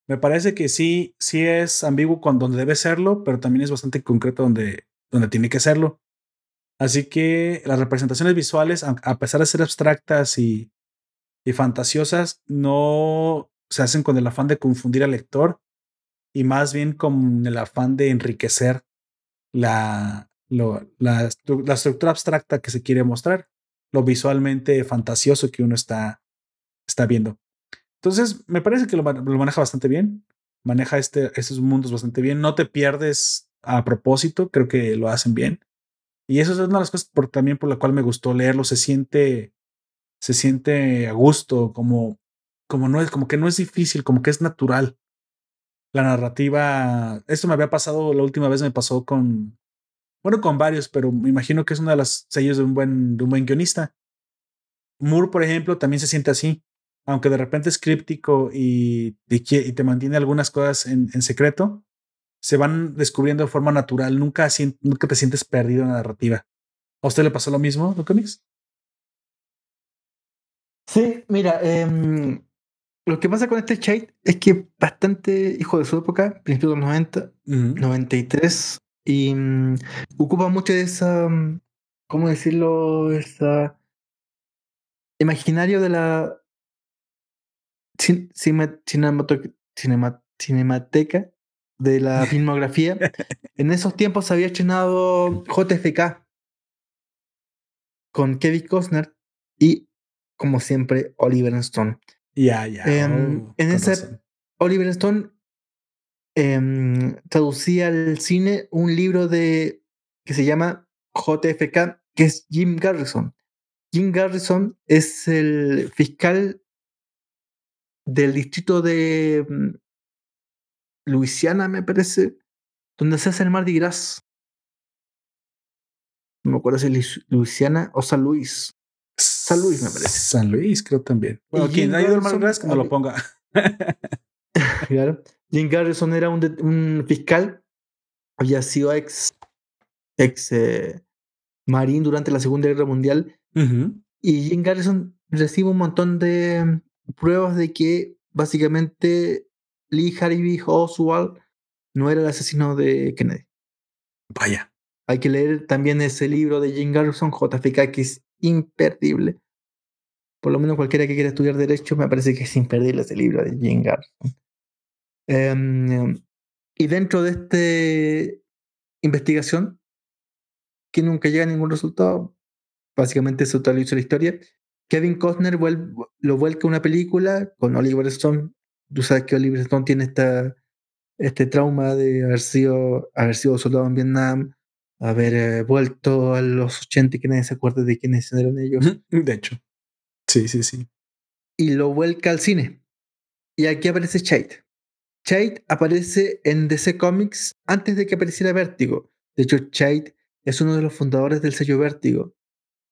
me parece que sí, sí es ambiguo con donde debe serlo, pero también es bastante concreto donde, donde tiene que serlo. Así que las representaciones visuales, a pesar de ser abstractas y, fantasiosas, no se hacen con el afán de confundir al lector y más bien con el afán de enriquecer la, la, la, estructura abstracta que se quiere mostrar, lo visualmente fantasioso que uno está, está viendo. Entonces, me parece que lo, maneja bastante bien, maneja este, estos mundos bastante bien, no te pierdes a propósito, creo que lo hacen bien. Y eso es una de las cosas por, también por la cual me gustó leerlo, se siente, se siente a gusto, como como no es, como que no es difícil, como que es natural. La narrativa, esto me había pasado la última vez, me pasó con, bueno, con varios, pero me imagino que es una de las sellos de un buen, de un buen guionista. Moore, por ejemplo, también se siente así, aunque de repente es críptico y, y te mantiene algunas cosas en, en, secreto, se van descubriendo de forma natural, nunca, nunca te sientes perdido en la narrativa. ¿A usted le pasó lo mismo, ¿no, comics? Sí, mira, eh, lo que pasa con este Shade es que bastante hijo de su época, principios de los 90, uh -huh. 93, y um, ocupa mucho de esa, ¿cómo decirlo? Esa imaginario de la cin cine cinema cinemateca de la filmografía. en esos tiempos había estrenado JFK con Kevin Costner y, como siempre, Oliver Stone. Ya, ya. Eh, oh, en ese, razón. Oliver Stone eh, traducía al cine un libro de que se llama JFK, que es Jim Garrison. Jim Garrison es el fiscal del distrito de mm, Luisiana, me parece, donde se hace el Mardi Gras. No me acuerdo si es Luisiana o San Luis. San Luis, me parece. San Luis, creo también. Bueno, quien ha ido al Mardi Gras, que lo ponga. claro. Jim Garrison era un, un, fiscal, había sido ex, ex eh, marín durante la Segunda Guerra Mundial. Uh -huh. Y Jim Garrison recibe un montón de pruebas de que básicamente Lee Harvey Oswald no era el asesino de Kennedy. Vaya. Hay que leer también ese libro de Jim Garrison, JFK, que es imperdible. Por lo menos cualquiera que quiera estudiar Derecho, me parece que es imperdible ese libro de Jim Garrison. Um, y dentro de esta investigación, que nunca llega a ningún resultado, básicamente se utiliza la historia. Kevin Costner vuelve, lo vuelca a una película con Oliver Stone. Tú sabes que Oliver Stone tiene esta, este trauma de haber sido, haber sido soldado en Vietnam, haber eh, vuelto a los 80 y que nadie se acuerde de quiénes eran ellos. De hecho. Sí, sí, sí. Y lo vuelca al cine. Y aquí aparece Shade. Shade aparece en DC Comics antes de que apareciera Vértigo. De hecho, Shade es uno de los fundadores del sello Vértigo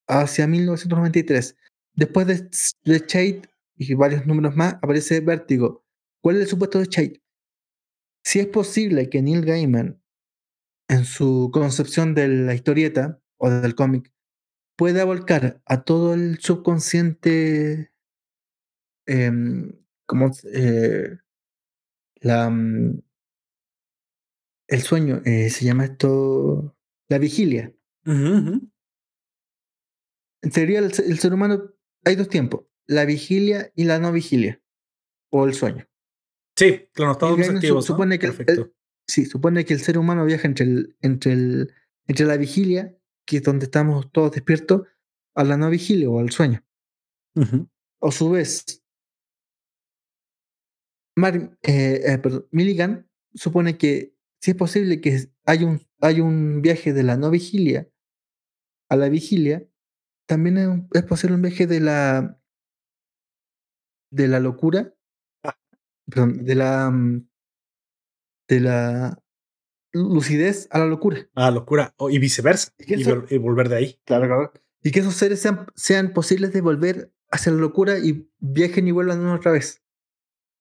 hacia 1993. Después de, de Shade y varios números más, aparece Vértigo. ¿Cuál es el supuesto de Shade? Si es posible que Neil Gaiman, en su concepción de la historieta o del cómic, pueda volcar a todo el subconsciente em, como eh, la mm, el sueño, eh, se llama esto la vigilia. En teoría, el, el, ser humano hay dos tiempos: la vigilia y la no vigilia, o el sueño. Sí, claro, los activos. Supone que El, sí, supone que el ser humano viaja entre, el, entre, el, entre la vigilia, que es donde estamos todos despiertos, a la no vigilia o al sueño. A su vez, Mar, eh, eh, perdón, Milligan supone que si es posible que hay un, hay un viaje de la no vigilia a la vigilia, también es, es posible un viaje de la de la locura, perdón, de la mm, de la lucidez a la locura. A la locura, y viceversa, y, y, volver de ahí. Claro, claro. Y que esos seres sean, sean posibles de volver hacia la locura y viajen y vuelvan otra vez.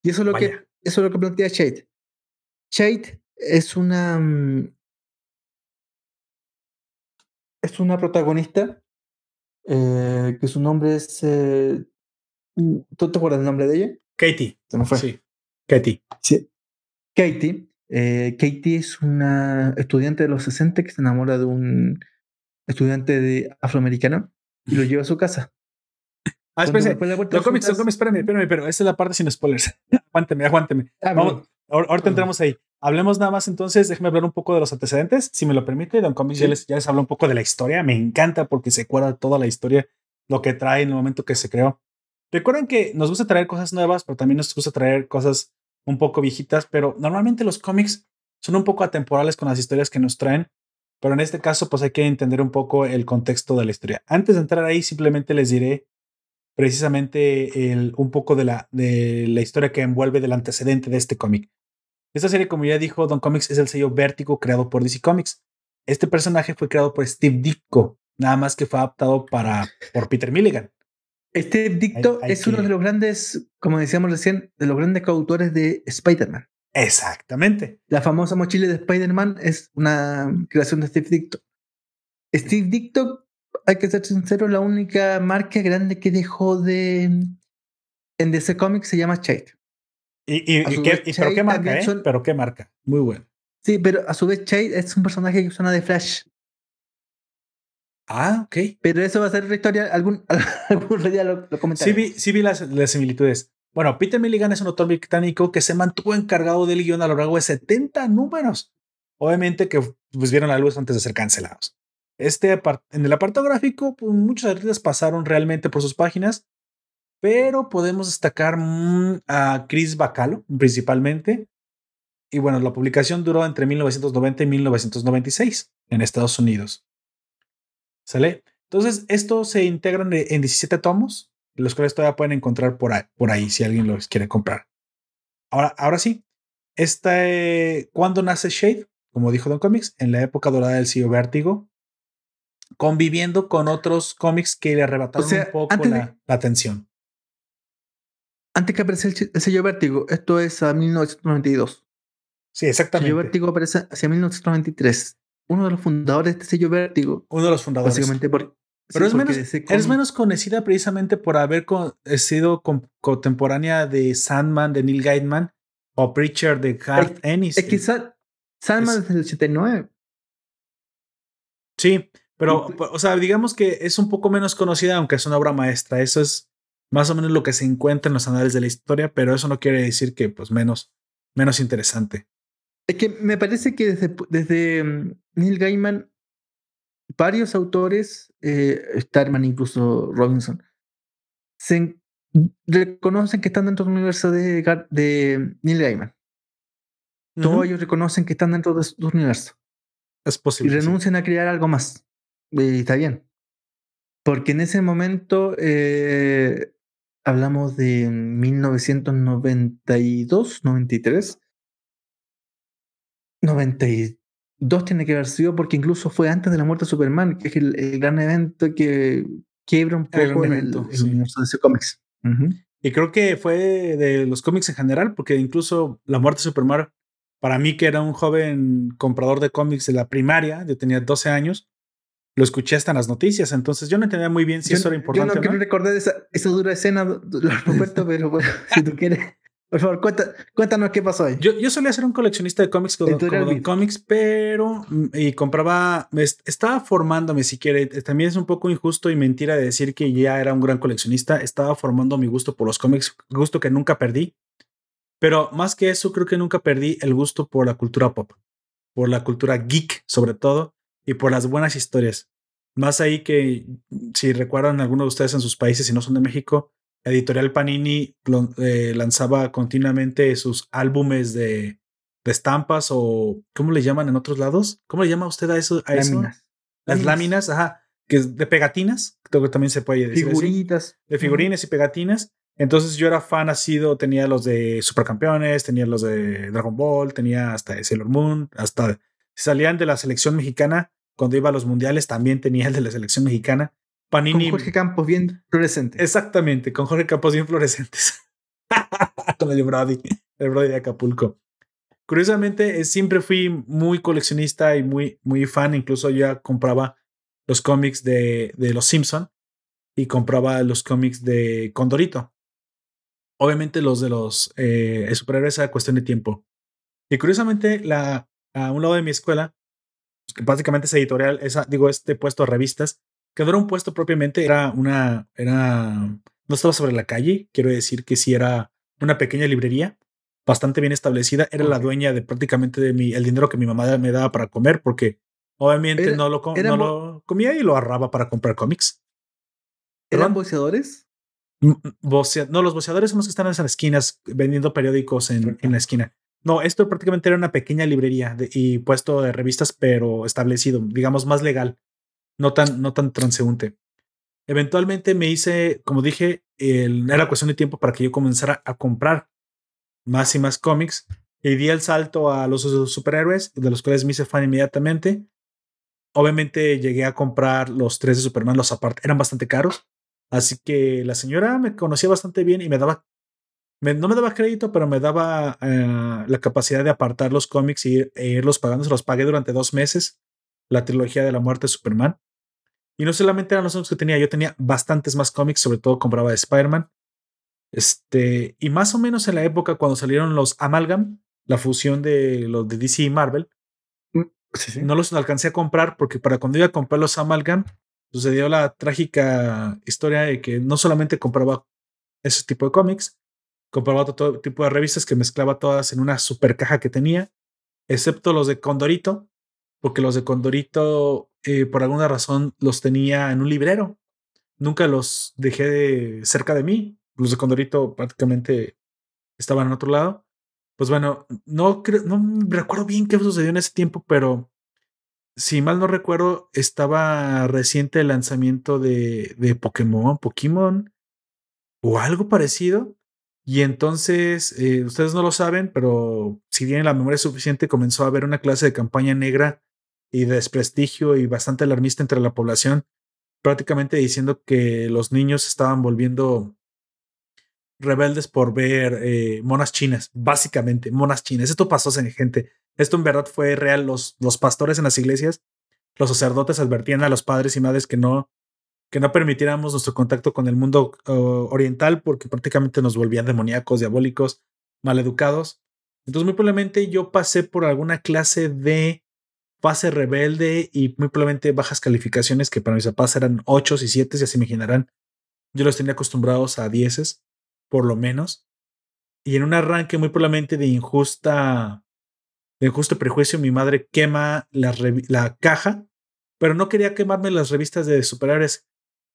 Y eso es lo, que, eso es lo que plantea Shade. Shade es una. Mm, es una protagonista eh, que su nombre es. Eh, ¿Tú te acuerdas del nombre de ella? Katie. Se me fue. Sí. Katie. Sí. Katie. Eh, Katie es una estudiante de los 60 que se enamora de un estudiante de afroamericano y lo lleva a su casa. Ah, espérame, los cómics, espérame, espérame, pero esa es la parte sin spoilers. aguánteme, aguánteme. Ah, Vamos, ahorita entramos ahí. Hablemos nada más entonces, déjeme hablar un poco de los antecedentes, si me lo permite. Don Comics ya, les, ya les habló un poco de la historia. Me encanta porque se acuerda toda la historia, lo que trae en el momento que se creó. Recuerden que nos gusta traer cosas nuevas, pero también nos gusta traer cosas un poco viejitas, pero normalmente los cómics son un poco atemporales con las historias que nos traen, pero en este caso pues hay que entender un poco el contexto de la historia. Antes de entrar ahí, simplemente les diré precisamente el, un poco de la, de la historia que envuelve del antecedente de este cómic. Esta serie, como ya dijo Don Comics, es el sello Vértigo creado por DC Comics. Este personaje fue creado por Steve Ditko, nada más que fue adaptado para, por Peter Milligan. Steve Ditko es uno de los grandes, como decíamos recién, de los grandes coautores de Spider-Man. Exactamente. La famosa mochila de Spider-Man es una creación de Steve Ditko. Steve Ditko hay que ser sincero, la única marca grande que dejó de en DC Comics se llama Chade. ¿Y, y, qué, pero qué marca, eh? Pero qué marca. Muy bueno. Sí, pero a su vez Chade es un personaje que suena de Flash. Ah, ok. Pero eso va a ser otra historia. Algún, algún día lo, lo comentaré. Sí vi, sí vi las, las, similitudes. Bueno, Peter Milligan es un autor británico que se mantuvo encargado del guion a lo largo de 70 números. Obviamente que pues, vieron la luz antes de ser cancelados. Este en el apartado gráfico, pues, muchos artistas pasaron realmente por sus páginas, pero podemos destacar mm, a Chris Bacalo principalmente. Y bueno, la publicación duró entre 1990 y 1996 en Estados Unidos. ¿Sale? Entonces, esto se integran en 17 tomos, los cuales todavía pueden encontrar por ahí, por ahí si alguien los quiere comprar. Ahora, ahora sí, este, ¿cuándo nace Shade? Como dijo Don Comics, en la época dorada del CEO Vértigo, conviviendo con otros cómics que le arrebataron un poco la, atención. Antes que aparece el, sello Vértigo, esto es a 1992. Sí, exactamente. El sello Vértigo aparece hacia 1993. Uno de los fundadores de este sello Vértigo. Uno de los fundadores. Básicamente por, Pero es, menos, es, menos, conocida precisamente por haber eh, sido contemporánea de Sandman de Neil Gaiman o Preacher de Garth Ennis. Es que Sandman es, desde el 89. Sí, pero, o sea, digamos que es un poco menos conocida, aunque es una obra maestra. Eso es más o menos lo que se encuentra en los anales de la historia, pero eso no quiere decir que, pues, menos, menos interesante. Es que me parece que desde, desde mm, Neil Gaiman, varios autores, eh, Starman, incluso Robinson, se reconocen que están dentro del universo de, de Neil Gaiman. Todos ellos reconocen que están dentro de su universo. Es posible. Y renuncian a crear algo más. Y está bien. Porque en ese momento eh, hablamos de 1992, 93. 92 tiene que haber sido porque incluso fue antes de la muerte de Superman, que es el, gran evento que quiebra un poco el, evento, el, universo de ese cómics. Y creo que fue de los cómics en general, porque incluso la muerte de Superman, para mí que era un joven comprador de cómics de la primaria, yo tenía 12 años, lo escuché hasta en las noticias, entonces yo no entendía muy bien si eso era importante. Yo no, quiero recordar esa, esa dura escena, Roberto, pero bueno, si tú quieres. Por favor, cuéntanos qué pasó ahí. Yo, yo solía ser un coleccionista de cómics como, como cómics, pero mm, y compraba, me estaba formándome si quiere. También es un poco injusto y mentira de decir que ya era un gran coleccionista. Estaba formando mi gusto por los cómics, gusto que nunca perdí. Pero más que eso, creo que nunca perdí el gusto por la cultura pop, por la cultura geek sobre todo y por las buenas historias. Más ahí que si recuerdan algunos de ustedes en sus países y no son de México, la editorial Panini eh, lanzaba continuamente sus álbumes de, de, estampas o ¿cómo le llaman en otros lados? ¿Cómo le llama usted a eso? A láminas. Las láminas, ajá, que es de pegatinas, creo que también se puede decir. Figuritas. de figurines y pegatinas. Entonces yo era fan, ha sido, tenía los de Supercampeones, tenía los de Dragon Ball, tenía hasta de Sailor Moon, hasta salían de la selección mexicana, cuando iba a los mundiales también tenía el de la selección mexicana. Panini. Con Jorge Campos bien fluorescentes. Exactamente, con Jorge Campos bien fluorescentes. con el Brody, el Brody de Acapulco. Curiosamente, eh, siempre fui muy coleccionista y muy, muy fan. Incluso ya compraba los cómics de, de Los Simpson y compraba los cómics de Condorito. Obviamente los de los eh, superhéroes era cuestión de tiempo. Y curiosamente, la, a un lado de mi escuela, que básicamente es editorial, esa, digo, este puesto de revistas, que no era un puesto propiamente, era una, era, no estaba sobre la calle, quiero decir que sí era una pequeña librería bastante bien establecida, era la dueña de prácticamente de mi, el dinero que mi mamá me daba para comer, porque obviamente no, lo, no lo comía y lo ahorraba para comprar cómics. ¿Eran boceadores? no, los boceadores son los que están en esas esquinas vendiendo periódicos en, en la esquina. No, esto prácticamente era una pequeña librería y puesto de revistas, pero establecido, digamos, más legal, no tan, no tan transeúnte. Eventualmente me hice, como dije, era cuestión de tiempo para que yo comenzara a comprar más y más cómics y di el salto a los superhéroes, de los cuales me hice fan inmediatamente. Obviamente llegué a comprar los tres de Superman, los aparte, eran bastante caros, Así que la señora me conocía bastante bien y me daba, no me daba crédito, pero me daba eh, la capacidad de apartar los cómics y e irlos pagando. Se los pagué durante dos meses, la trilogía de la muerte de Superman. Y no solamente eran los cómics que tenía, yo tenía bastantes más cómics, sobre todo compraba de Spider-Man. Este, y más o menos en la época cuando salieron los Amalgam, la fusión de los de DC y Marvel, mm, no los alcancé a comprar porque para cuando iba a comprar los Amalgam, sucedió la trágica historia de que no solamente compraba ese tipo de cómics, compraba todo tipo de revistas que mezclaba todas en una super caja que tenía, excepto los de Condorito, porque los de Condorito, eh, por alguna razón, los tenía en un librero. Nunca los dejé cerca de mí. Los de Condorito prácticamente estaban en otro lado. Pues bueno, no, no recuerdo bien qué sucedió en ese tiempo, pero si mal no recuerdo, estaba reciente el lanzamiento de, de Pokémon, Pokémon o algo parecido. Y entonces, eh, ustedes no lo saben, pero si tienen la memoria suficiente, comenzó a haber una clase de campaña negra y de desprestigio y bastante alarmista entre la población, prácticamente diciendo que los niños estaban volviendo rebeldes por ver eh, monas chinas, básicamente, monas chinas. Esto pasó, gente. Esto en verdad fue real. Los, los pastores en las iglesias, los sacerdotes advertían a los padres y madres que no, que no permitiéramos nuestro contacto con el mundo oriental porque prácticamente nos volvían demoníacos, diabólicos, maleducados. Entonces, muy probablemente yo pasé por alguna clase de fase rebelde y muy probablemente bajas calificaciones que para mis papás eran 8 y 7, ya se imaginarán. Yo los tenía acostumbrados a 10, por lo menos. Y en un arranque muy probablemente de injusta de justo prejuicio, mi madre quema la, la caja, pero no quería quemarme las revistas de superhéroes,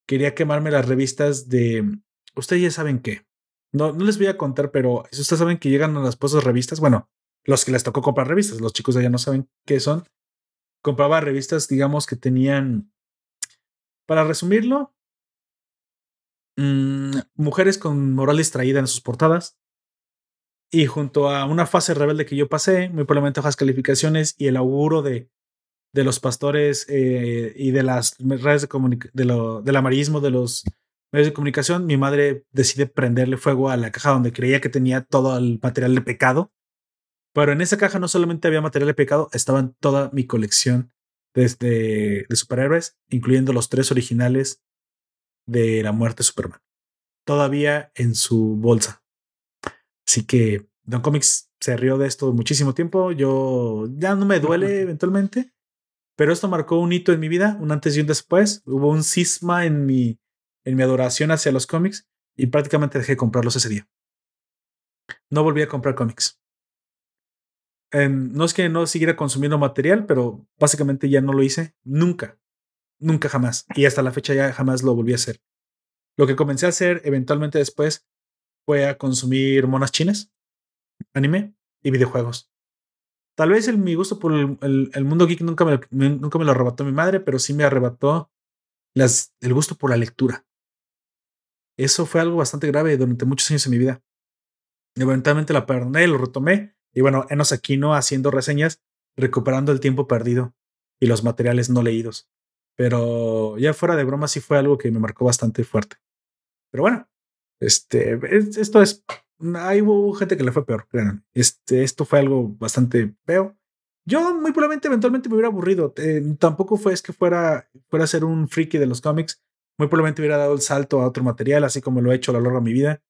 quería quemarme las revistas de... Ustedes ya saben qué. No, no les voy a contar, pero ustedes saben que llegan a las posas revistas, bueno, los que les tocó comprar revistas, los chicos de allá no saben qué son. Compraba revistas, digamos, que tenían, para resumirlo, mm, mujeres con moral distraída en sus portadas, y junto a una fase rebelde que yo pasé, muy probablemente bajas calificaciones y el auguro de, de los pastores eh, y de las redes de comunicación, de del amarillismo de los medios de comunicación, mi madre decide prenderle fuego a la caja donde creía que tenía todo el material de pecado. Pero en esa caja no solamente había material de pecado, estaba toda mi colección desde de superhéroes, incluyendo los tres originales de la muerte de Superman. Todavía en su bolsa. Así que Don Comics se rió de esto muchísimo tiempo. Yo ya no me duele eventualmente, pero esto marcó un hito en mi vida, un antes y un después. Hubo un cisma en mi, en mi adoración hacia los cómics y prácticamente dejé de comprarlos ese día. No volví a comprar cómics. no es que no siguiera consumiendo material, pero básicamente ya no lo hice nunca. Nunca jamás. Y hasta la fecha ya jamás lo volví a hacer. Lo que comencé a hacer eventualmente después fue a consumir monas chinas, anime y videojuegos. Tal vez el, mi gusto por el, mundo geek nunca me, nunca me lo arrebató mi madre, pero sí me arrebató el gusto por la lectura. Eso fue algo bastante grave durante muchos años en mi vida. Eventualmente la perdoné, lo retomé y bueno, enos aquí no haciendo reseñas, recuperando el tiempo perdido y los materiales no leídos. Pero ya fuera de broma sí fue algo que me marcó bastante fuerte. Pero bueno, este, esto es, hay hubo gente que le fue peor, Este, esto fue algo bastante feo. Yo muy probablemente eventualmente me hubiera aburrido. Eh, tampoco fue es que fuera, fuera a ser un friki de los cómics. Muy probablemente hubiera dado el salto a otro material, así como lo he hecho a lo largo de mi vida.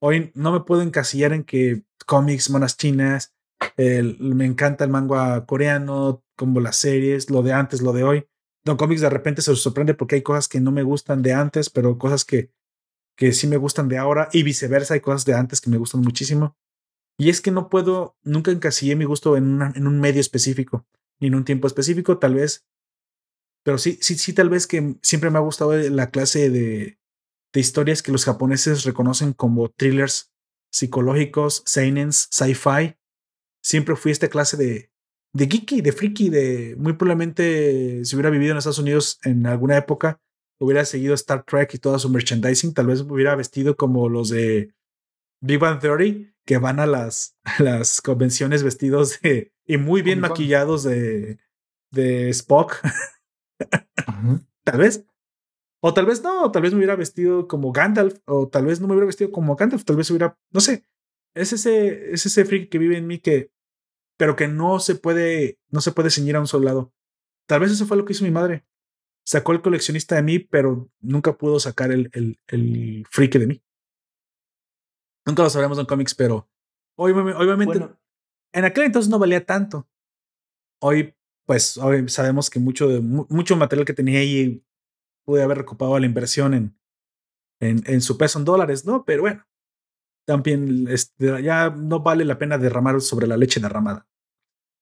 Hoy no me puedo encasillar en que cómics, monas chinas, me encanta el manga coreano, como las series, lo de antes, lo de hoy. Don Comics de repente se sorprende porque hay cosas que no me gustan de antes, pero cosas que, que sí me gustan de ahora y viceversa, hay cosas de antes que me gustan muchísimo. Y es que no puedo, nunca encasillé mi gusto en, en un medio específico, ni en un tiempo específico, tal vez. Pero sí, sí, sí, tal vez que siempre me ha gustado la clase de, de historias que los japoneses reconocen como thrillers psicológicos, seinens, sci-fi. Siempre fui esta clase de, de geeky, de freaky, de muy probablemente si hubiera vivido en Estados Unidos en alguna época, hubiera seguido Star Trek y todo su merchandising, tal vez hubiera vestido como los de Big Bang Theory, que van a las, las convenciones vestidos de, y muy bien maquillados de, de Spock. tal vez. O tal vez no, tal vez me hubiera vestido como Gandalf, o tal vez no me hubiera vestido como Gandalf, tal vez hubiera, no sé. Es ese, es ese freak que vive en mí que pero que no se puede, no se puede ceñir a un soldado. Tal vez eso fue lo que hizo mi madre. Sacó el coleccionista de mí, pero nunca pudo sacar el, el, el friki de mí. Nunca lo sabremos en cómics, pero obviamente, en aquel entonces no valía tanto. Hoy, pues, hoy sabemos que mucho, de, mucho material que tenía ahí pude haber recuperado la inversión en, en, en su peso en dólares, ¿no? Pero bueno, también este, ya no vale la pena derramar sobre la leche derramada.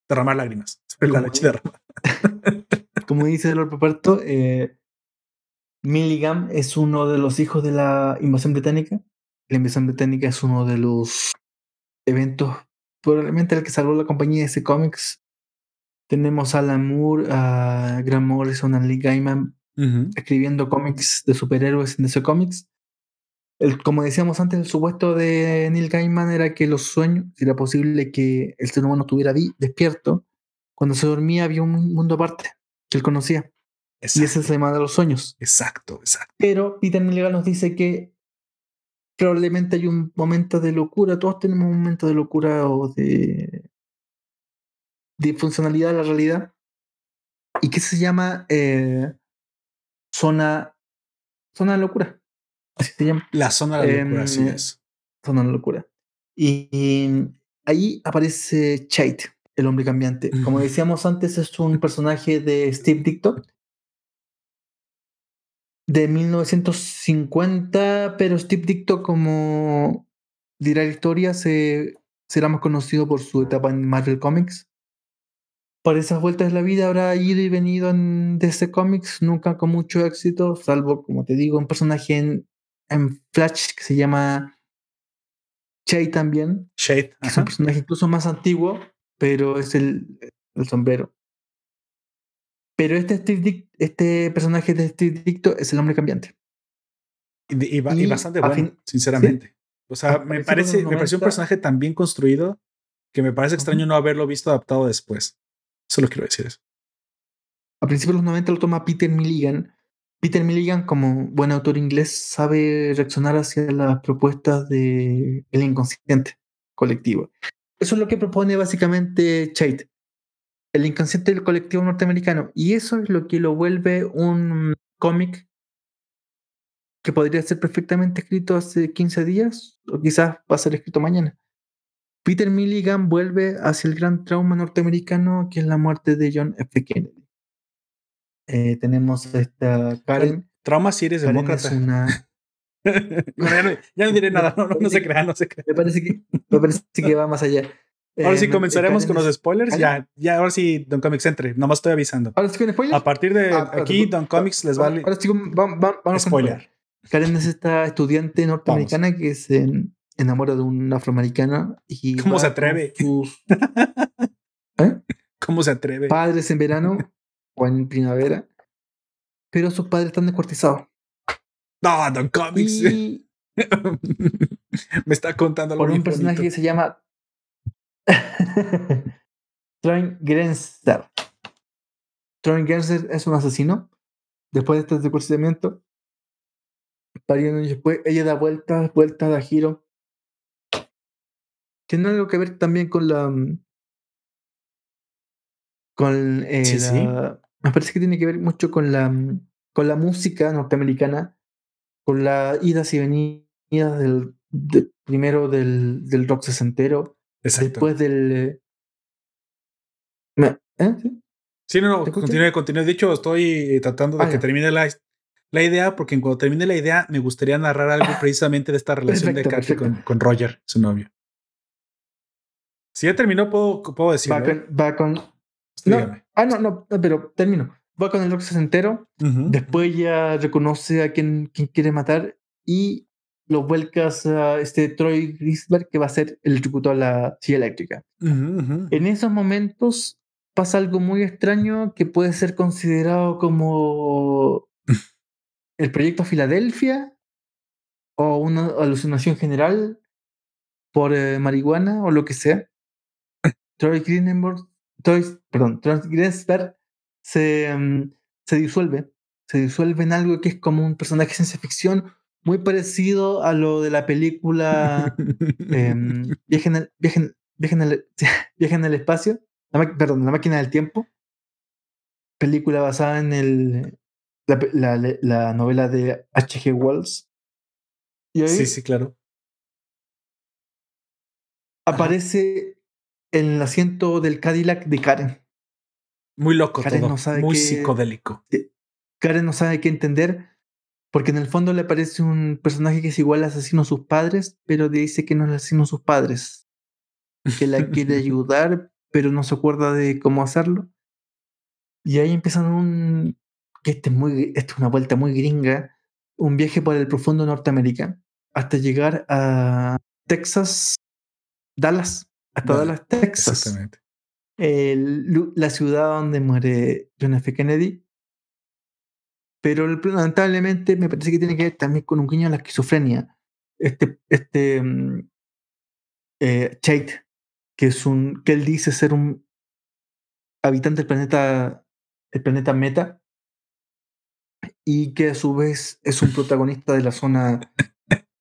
Derramar lágrimas sobre la leche derramada. Como dice Lord Paperto, eh, Milligan es uno de los hijos de la invasión británica. La invasión británica es uno de los eventos, probablemente el que salvó la compañía de ese cómics. Tenemos a Alan Moore, a Grant Morrison, a Lee Gaiman escribiendo cómics de superhéroes en ese cómics como decíamos antes, el supuesto de Neil Gaiman era que los sueños, era posible que el ser humano estuviera despierto, cuando se dormía había un mundo aparte que él conocía. Y ese es el tema de los sueños. Exacto, exacto. Pero Peter Milligan nos dice que probablemente hay un momento de locura, todos tenemos un momento de locura o de, de funcionalidad de la realidad, y que se llama eh, zona, zona de locura. Así se llama. La zona de la locura, así em, es. Zona de la locura. Y, ahí aparece Chait, el hombre cambiante. Como decíamos antes, es un personaje de Steve Ditko de 1950, pero Steve Ditko, como dirá la historia, se, será más conocido por su etapa en Marvel Comics por esas vueltas de la vida habrá ido y venido en DC Comics, nunca con mucho éxito, salvo, como te digo, un personaje en en Flash que se llama Shade también. Shade. es un personaje incluso más antiguo, pero es el, el sombrero. Pero este, este personaje de Steve Dicto es el hombre cambiante. Y, bastante bueno, sinceramente. O sea, me parece, me pareció un personaje tan bien construido que me parece extraño no haberlo visto adaptado después. Solo quiero decir eso. A principios de los 90 lo toma Peter Milligan Peter Milligan, como buen autor inglés, sabe reaccionar hacia las propuestas del inconsciente colectivo. Eso es lo que propone básicamente Chait. el inconsciente del colectivo norteamericano. Y eso es lo que lo vuelve un cómic que podría ser perfectamente escrito hace 15 días o quizás va a ser escrito mañana. Peter Milligan vuelve hacia el gran trauma norteamericano que es la muerte de John F. Kennedy. Eh, tenemos esta Karen. Trauma si eres demócrata. ya, no, diré nada, no, se crea, no se crea. Me parece que, me parece que va más allá. Ahora sí eh, comenzaremos con los spoilers. Ya, ya, ahora sí, Don Comics entre. Nomás estoy avisando. Ahora sí con spoilers. A partir de ah, aquí, Don Comics les vale. Ahora sí, vamos, vamos spoiler. Karen es esta estudiante norteamericana que se enamora de un afroamericano. Y ¿Cómo se atreve? ¿Eh? ¿Cómo se atreve? Padres en verano o en primavera. Pero sus padres están descuartizados. No, Don Comics. Me está contando algo Por un personaje que se llama Troy Grenzer. Troy Grenzer es un asesino. Después de este varios después, ella da vueltas, vueltas, da giro. Tiene algo que ver también con la. Con eh, Me parece que tiene que ver mucho con la, con la música norteamericana, con la idas y venidas del, primero del, del rock sesentero, después del. Eh, ¿eh? ¿Sí? no, no, continúe, continúe. De hecho, estoy tratando de ah, que termine la, la idea, porque cuando termine la idea, me gustaría narrar algo precisamente de esta relación de Katy con, Roger, su novio. Si ya terminó, puedo, puedo decir. Va con. ah, no, no, pero termino. Va con el Roxas entero. Después ya reconoce a quien, quien quiere matar y lo vuelcas a este Troy Grisberg que va a ser el tributo a la silla eléctrica. En esos momentos pasa algo muy extraño que puede ser considerado como el proyecto Filadelfia o una alucinación general por eh, marihuana o lo que sea. Troy Greenberg, perdón, Troy se, mm, se disuelve. Se disuelve en algo que es como un personaje de ciencia ficción muy parecido a lo de la película eh, Viaje, en el, viaje, en el, en el espacio, perdón, la máquina del tiempo. Película basada en el, la, la, novela de H.G. Wells. sí, sí, claro. Aparece en el asiento del Cadillac de Karen. Muy loco todo. muy psicodélico. Karen no sabe qué entender porque en el fondo le parece un personaje que es igual asesino a sus padres, pero dice que no es asesino a sus padres. Que la quiere ayudar, pero no se acuerda de cómo hacerlo. Y ahí empiezan un, que este es, muy, es una vuelta muy gringa, un viaje por el profundo Norteamérica, hasta llegar a Texas, Dallas, hasta Dallas, Texas. Exactamente. la ciudad donde muere John F. Kennedy. Pero lamentablemente me parece que tiene que ver también con un guiño a la esquizofrenia. Este, este mm, eh, Chait, que es un, que él dice ser un habitante del planeta, el planeta Meta, y que a su vez es un protagonista de la zona,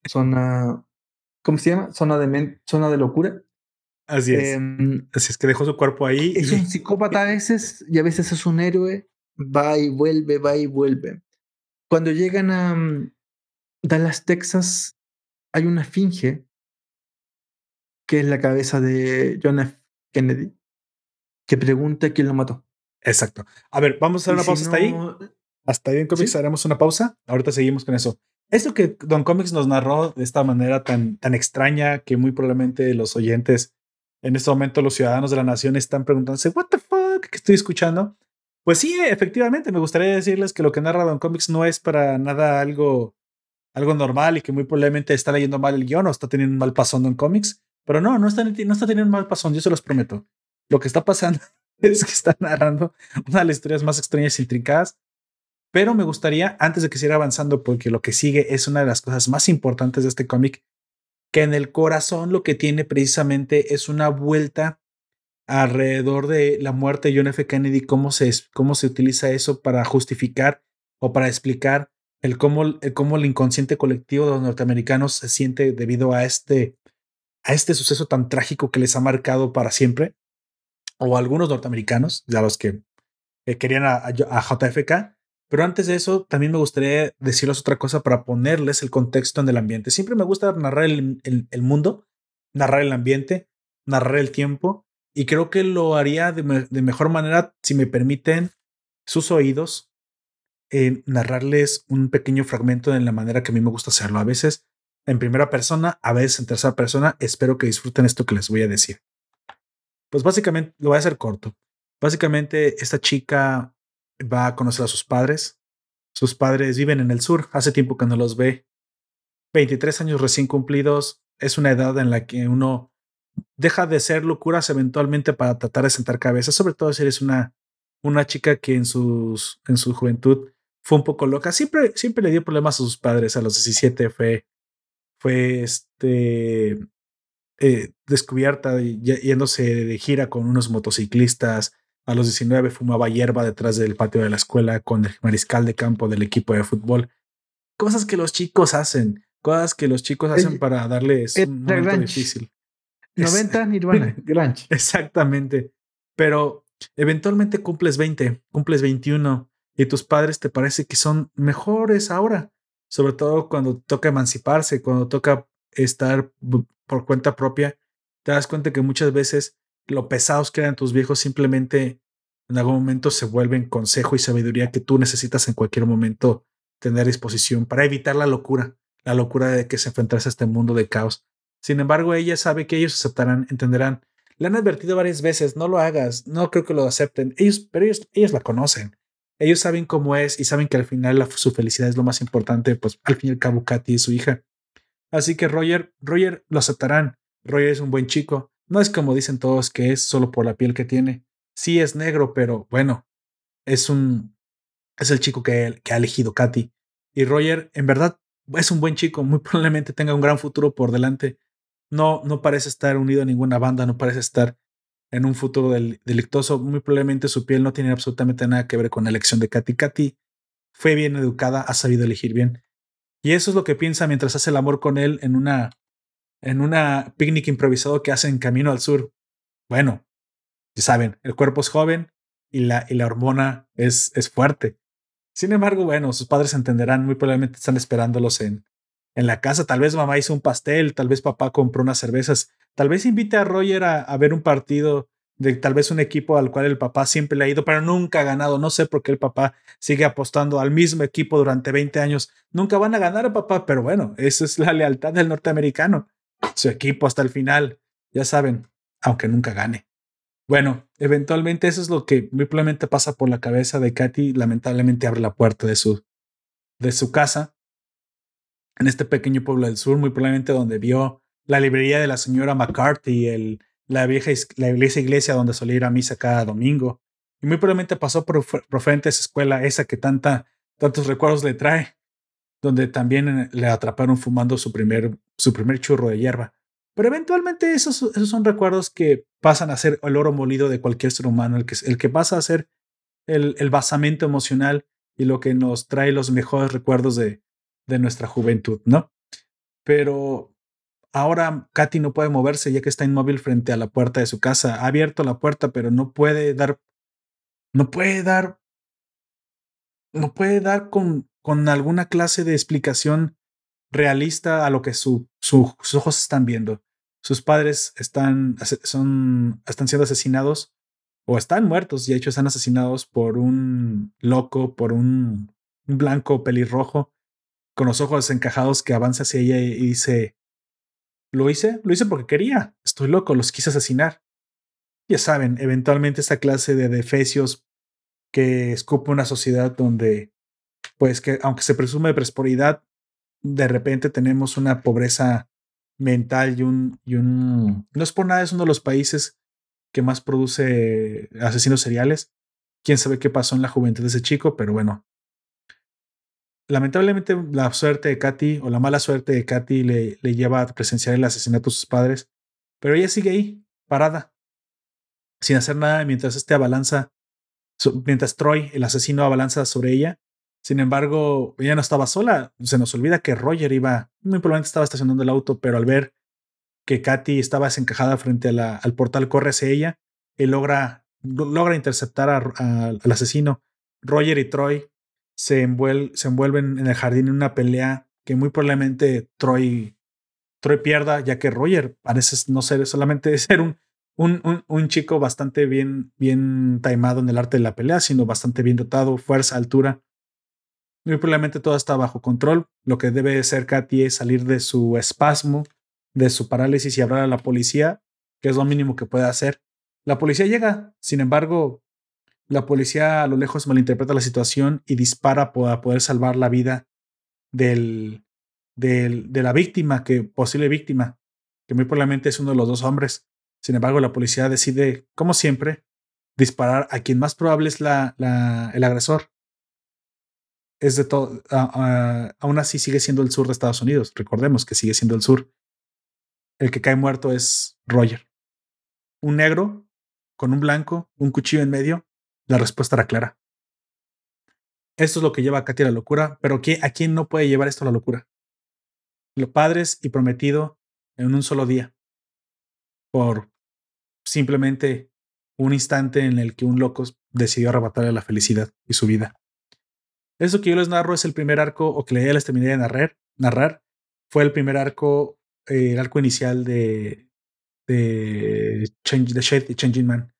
zona, ¿cómo se llama? Zona de, zona de locura. Así es. Em, Así es que dejó su cuerpo ahí. Es un psicópata a veces y a veces es un héroe. Va y vuelve, va y vuelve. Cuando llegan a mm, Dallas, Texas, hay una finge que es la cabeza de John F. Kennedy que pregunta quién lo mató. Exacto. A ver, vamos a hacer una pausa hasta ahí. Hasta ahí en Comics haremos una pausa. Ahorita seguimos con eso. Esto que Don Comics nos narró de esta manera tan, tan extraña que muy probablemente los oyentes, en este momento los ciudadanos de la nación están preguntándose, ¿What the fuck? ¿Qué estoy escuchando? Pues sí, efectivamente, me gustaría decirles que lo que narra Don Comics no es para nada algo, algo normal y que muy probablemente está leyendo mal el guion o está teniendo un mal pasón Don Comics. Pero no, no está, teniendo un mal pasón, yo se los prometo. Lo que está pasando es que está narrando una de las historias más extrañas y intrincadas pero me gustaría, antes de que siga avanzando, porque lo que sigue es una de las cosas más importantes de este cómic, que en el corazón lo que tiene precisamente es una vuelta alrededor de la muerte de John F. Kennedy, cómo se, cómo se utiliza eso para justificar o para explicar el cómo, el cómo el inconsciente colectivo de los norteamericanos se siente debido a este, a este suceso tan trágico que les ha marcado para siempre. o algunos norteamericanos, ya los que querían a, JFK. Pero antes de eso, también me gustaría decirles otra cosa para ponerles el contexto en el ambiente. Siempre me gusta narrar el, el, mundo, narrar el ambiente, narrar el tiempo, y creo que lo haría de, de mejor manera si me permiten sus oídos narrarles un pequeño fragmento de la manera que a mí me gusta hacerlo. A veces en primera persona, a veces en tercera persona. Espero que disfruten esto que les voy a decir. Pues básicamente lo voy a hacer corto. Básicamente, esta chica va a conocer a sus padres. Sus padres viven en el sur, hace tiempo que no los ve. 23 años recién cumplidos es una edad en la que uno deja de ser locuras eventualmente para tratar de sentar cabezas, sobre todo si eres una, una chica que en, sus, en su juventud fue un poco loca. Siempre, siempre le dio problemas a sus padres. A los 17 fue, fue este, eh, descubierta yéndose de gira con unos motociclistas. A los 19 fumaba hierba detrás del patio de la escuela con el mariscal de campo del equipo de fútbol. Cosas que los chicos hacen, cosas que los chicos hacen para darles un momento difícil. 90 Nirvana, Granch. Exactamente. Pero eventualmente cumples 20, cumples 21 y tus padres te parece que son mejores ahora, sobre todo cuando toca emanciparse, cuando toca estar por cuenta propia, te das cuenta que muchas veces lo pesados que eran tus viejos simplemente en algún momento se vuelven consejo y sabiduría que tú necesitas en cualquier momento tener a disposición para evitar la locura, la locura de que se enfrentase a este mundo de caos. Sin embargo, ella sabe que ellos aceptarán, entenderán. Le han advertido varias veces, no lo hagas, no creo que lo acepten. Ellos, pero ellos, ellos la conocen. Ellos saben cómo es y saben que al final su felicidad es lo más importante, pues al fin y al cabo Katy y su hija. Así que Roger, Roger lo aceptarán. Roger es un buen chico. No es como dicen todos que es solo por la piel que tiene. Sí es negro, pero bueno, es un es el chico que, que ha elegido Katy. Y Roger, en verdad, es un buen chico. Muy probablemente tenga un gran futuro por delante. No, no parece estar unido a ninguna banda, no parece estar en un futuro del, delictoso. Muy probablemente su piel no tiene absolutamente nada que ver con la elección de Katy. Katy fue bien educada, ha sabido elegir bien. Y eso es lo que piensa mientras hace el amor con él en una, en una picnic improvisado que hace en Camino al Sur. Bueno, ya saben, el cuerpo es joven y la, y la hormona es, es fuerte. Sin embargo, bueno, sus padres entenderán, muy probablemente están esperándolos en, en la casa. Tal vez mamá hizo un pastel, tal vez papá compró unas cervezas, tal vez invite a Roger a, ver un partido de tal vez un equipo al cual el papá siempre le ha ido, pero nunca ha ganado. No sé por qué el papá sigue apostando al mismo equipo durante 20 años. Nunca van a ganar, papá, pero bueno, esa es la lealtad del norteamericano. Su equipo hasta el final, ya saben, aunque nunca gane. Bueno, eventualmente eso es lo que muy probablemente pasa por la cabeza de Katy. Lamentablemente abre la puerta de su, de su casa en este pequeño pueblo del sur, muy probablemente donde vio la librería de la señora McCarthy, el, la vieja la iglesia, iglesia donde solía ir a misa cada domingo. Y muy probablemente pasó por, por frente a esa escuela, esa que tanta, tantos recuerdos le trae, donde también le atraparon fumando su primer, su primer churro de hierba. Pero eventualmente esos, esos son recuerdos que pasan a ser el oro molido de cualquier ser humano, el que, el que pasa a ser el, el basamento emocional y lo que nos trae los mejores recuerdos de, de nuestra juventud, ¿no? Pero Ahora Katy no puede moverse ya que está inmóvil frente a la puerta de su casa. Ha abierto la puerta, pero no puede dar, no puede dar, no puede dar con, con alguna clase de explicación realista a lo que su, sus ojos están viendo. Sus padres están, son, están siendo asesinados o están muertos y de hecho están asesinados por un loco, por un blanco pelirrojo con los ojos encajados que avanza hacia ella y dice, lo hice, lo hice porque quería. Estoy loco, los quise asesinar. Ya saben, eventualmente esta clase de defecios que escupe una sociedad donde, pues que aunque se presume de prosperidad, de repente tenemos una pobreza mental y un, y un... No es por nada, es uno de los países que más produce asesinos seriales. Quién sabe qué pasó en la juventud de ese chico, pero bueno, lamentablemente la suerte de Katy o la mala suerte de Katy le, le lleva a presenciar el asesinato de sus padres, pero ella sigue ahí, parada, sin hacer nada mientras este abalanza, mientras Troy, el asesino, abalanza sobre ella. Sin embargo, ella no estaba sola. Se nos olvida que Roger iba, muy probablemente estaba estacionando el auto, pero al ver que Katy estaba desencajada frente al portal, corre hacia ella y logra, logra interceptar al asesino. Roger y Troy se, se envuelven en el jardín en una pelea que muy probablemente Troy, Troy pierda, ya que Roger parece no ser solamente ser un, un, un, chico bastante bien, bien taimado en el arte de la pelea, sino bastante bien dotado, fuerza, altura. Muy probablemente todo está bajo control. Lo que debe hacer Katy es salir de su espasmo, de su parálisis y hablar a la policía, que es lo mínimo que puede hacer. La policía llega, sin embargo, la policía a lo lejos malinterpreta la situación y dispara para poder salvar la vida del, de la víctima, que posible víctima, que muy probablemente es uno de los dos hombres. Sin embargo, la policía decide, como siempre, disparar a quien más probable es la, el agresor. Es de todo. aún así sigue siendo el sur de Estados Unidos. Recordemos que sigue siendo el sur. El que cae muerto es Roger. Un negro con un blanco, un cuchillo en medio. La respuesta era clara. Esto es lo que lleva a Katy a la locura, pero ¿a quién no puede llevar esto a la locura? Los padres y prometido en un solo día. Por simplemente un instante en el que un loco decidió arrebatarle la felicidad y su vida. Eso que yo les narro es el primer arco, o que ya les terminé de narrar, narrar fue el primer arco, eh, el arco inicial de, de, Change, de Changing Man.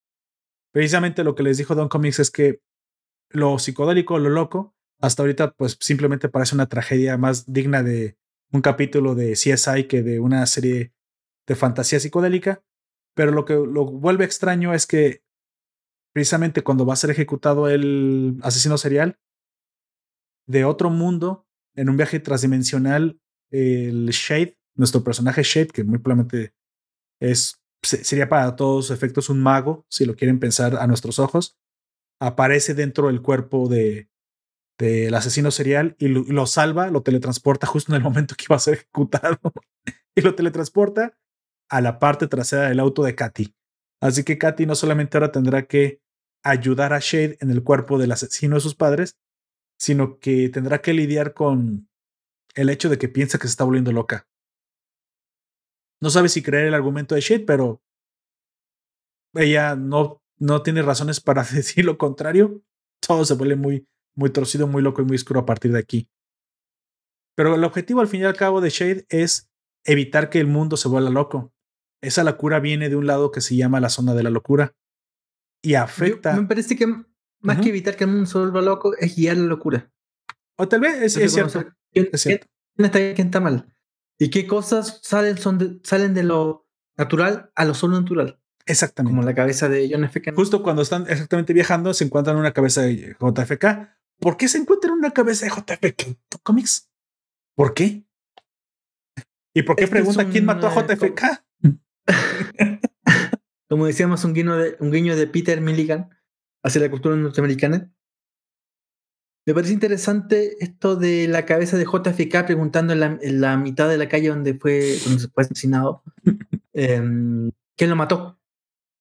Precisamente lo que les dijo Don Comics es que lo psicodélico, lo loco, hasta ahorita pues simplemente parece una tragedia más digna de un capítulo de CSI que de una serie de fantasía psicodélica. Pero lo que lo vuelve extraño es que precisamente cuando va a ser ejecutado el asesino serial de otro mundo, en un viaje transdimensional, el Shade, nuestro personaje Shade, que muy probablemente es, sería para todos efectos un mago, si lo quieren pensar a nuestros ojos, aparece dentro del cuerpo de del asesino serial y lo salva, lo teletransporta justo en el momento que iba a ser ejecutado y lo teletransporta a la parte trasera del auto de Katy. Así que Katy no solamente ahora tendrá que ayudar a Shade en el cuerpo del asesino de sus padres, sino que tendrá que lidiar con el hecho de que piensa que se está volviendo loca. No sabe si creer el argumento de Shade, pero ella no, no tiene razones para decir lo contrario. Todo se vuelve muy, muy torcido, muy loco y muy oscuro a partir de aquí. Pero el objetivo al fin y al cabo de Shade es evitar que el mundo se vuelva loco. Esa locura viene de un lado que se llama la zona de la locura y afecta. me parece que más que evitar que el mundo se vuelva loco es guiar la locura. O tal vez es, cierto. ¿Quién, está bien, quién está mal? ¿Y qué cosas salen, son de, salen de lo natural a lo solo natural? Exactamente. Como la cabeza de John F. Justo cuando están exactamente viajando, se encuentran una cabeza de JFK. ¿Por qué se encuentran una cabeza de JFK? ¿Cómics? ¿Por qué? ¿Y por qué pregunta quién mató a JFK? Como decíamos, un guiño de, un guiño de Peter Milligan hacia la cultura norteamericana. Me parece interesante esto de la cabeza de JFK preguntando en la, mitad de la calle donde fue, donde fue asesinado em, quién lo mató.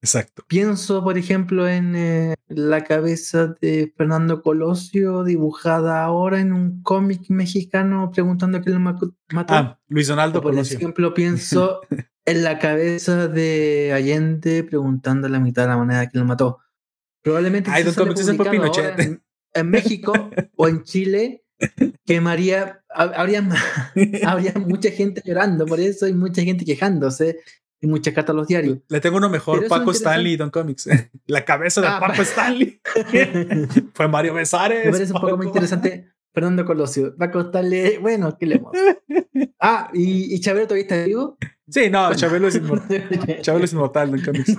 Exacto. Pienso, por ejemplo, en eh, la cabeza de Fernando Colosio dibujada ahora en un cómic mexicano preguntando quién lo mató. Ah, Luis Donaldo Por ejemplo, pienso en la cabeza de Allende preguntando a la mitad de la moneda quién lo mató. Probablemente Ay, en, en, México o en Chile quemaría, habría, habría mucha gente llorando por eso y mucha gente quejándose y muchas cartas a los diarios. Le tengo uno mejor, Paco Stanley, Don Comics. La cabeza de ah, Paco Stanley. Fue Mario Besares. Me parece un poco más interesante Fernando Colosio. Paco Stanley, bueno, ¿qué le? Ah, ¿y, ¿y Chabelo todavía está vivo? Sí, no, Chabelo es inmortal. Chabelo es inmortal, Comics.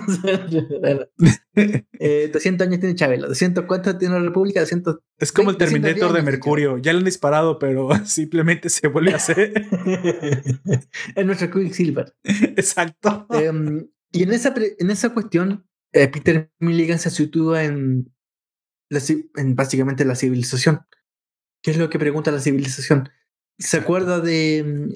eh, 200 años tiene Chabelo. 200, ¿cuántos tiene la República? 200, es como el Terminator de Mercurio. Ya lo han disparado, pero simplemente se vuelve a hacer. es nuestro Quicksilver. Exacto. Em, y en esa, en esa cuestión, eh, Peter Milligan se sitúa en, en básicamente la civilización. ¿Qué es lo que pregunta la civilización? ¿Se acuerda de mm,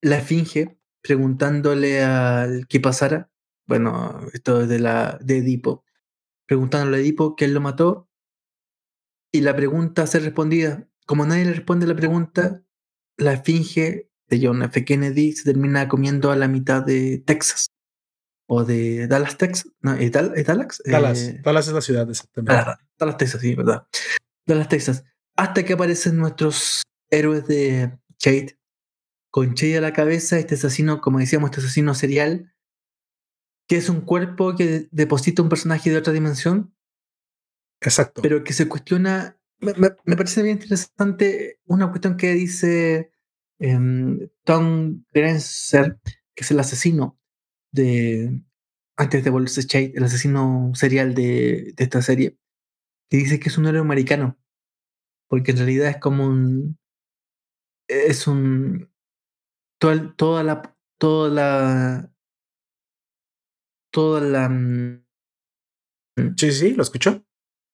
la Esfinge preguntándole al que pasara? Bueno, esto es de, la, de Edipo. Preguntándole a Edipo quién lo mató. Y la pregunta ser respondida. Como nadie le responde la pregunta, la Esfinge de John F. Kennedy se termina comiendo a la mitad de Texas. o de Dallas, Texas. No, ¿es Dallas? Dallas, Dallas es la ciudad, exactamente. Dallas, Dallas, Texas, sí, ¿verdad? Dallas, Texas. Hasta que aparecen nuestros héroes de Shade, con Shade a la cabeza, este asesino, como decíamos, este asesino serial, que es un cuerpo que deposita un personaje de otra dimensión. Exacto. Pero que se cuestiona. Me, me, parece bien interesante una cuestión que dice em, Tom Grenzer, que es el asesino de. Antes de volverse Shade, el asesino serial de, de esta serie, que dice que es un héroe americano. Porque en realidad es como un. Es un. Toda, toda la. Toda la toda la... Mm, sí, sí, lo escucho.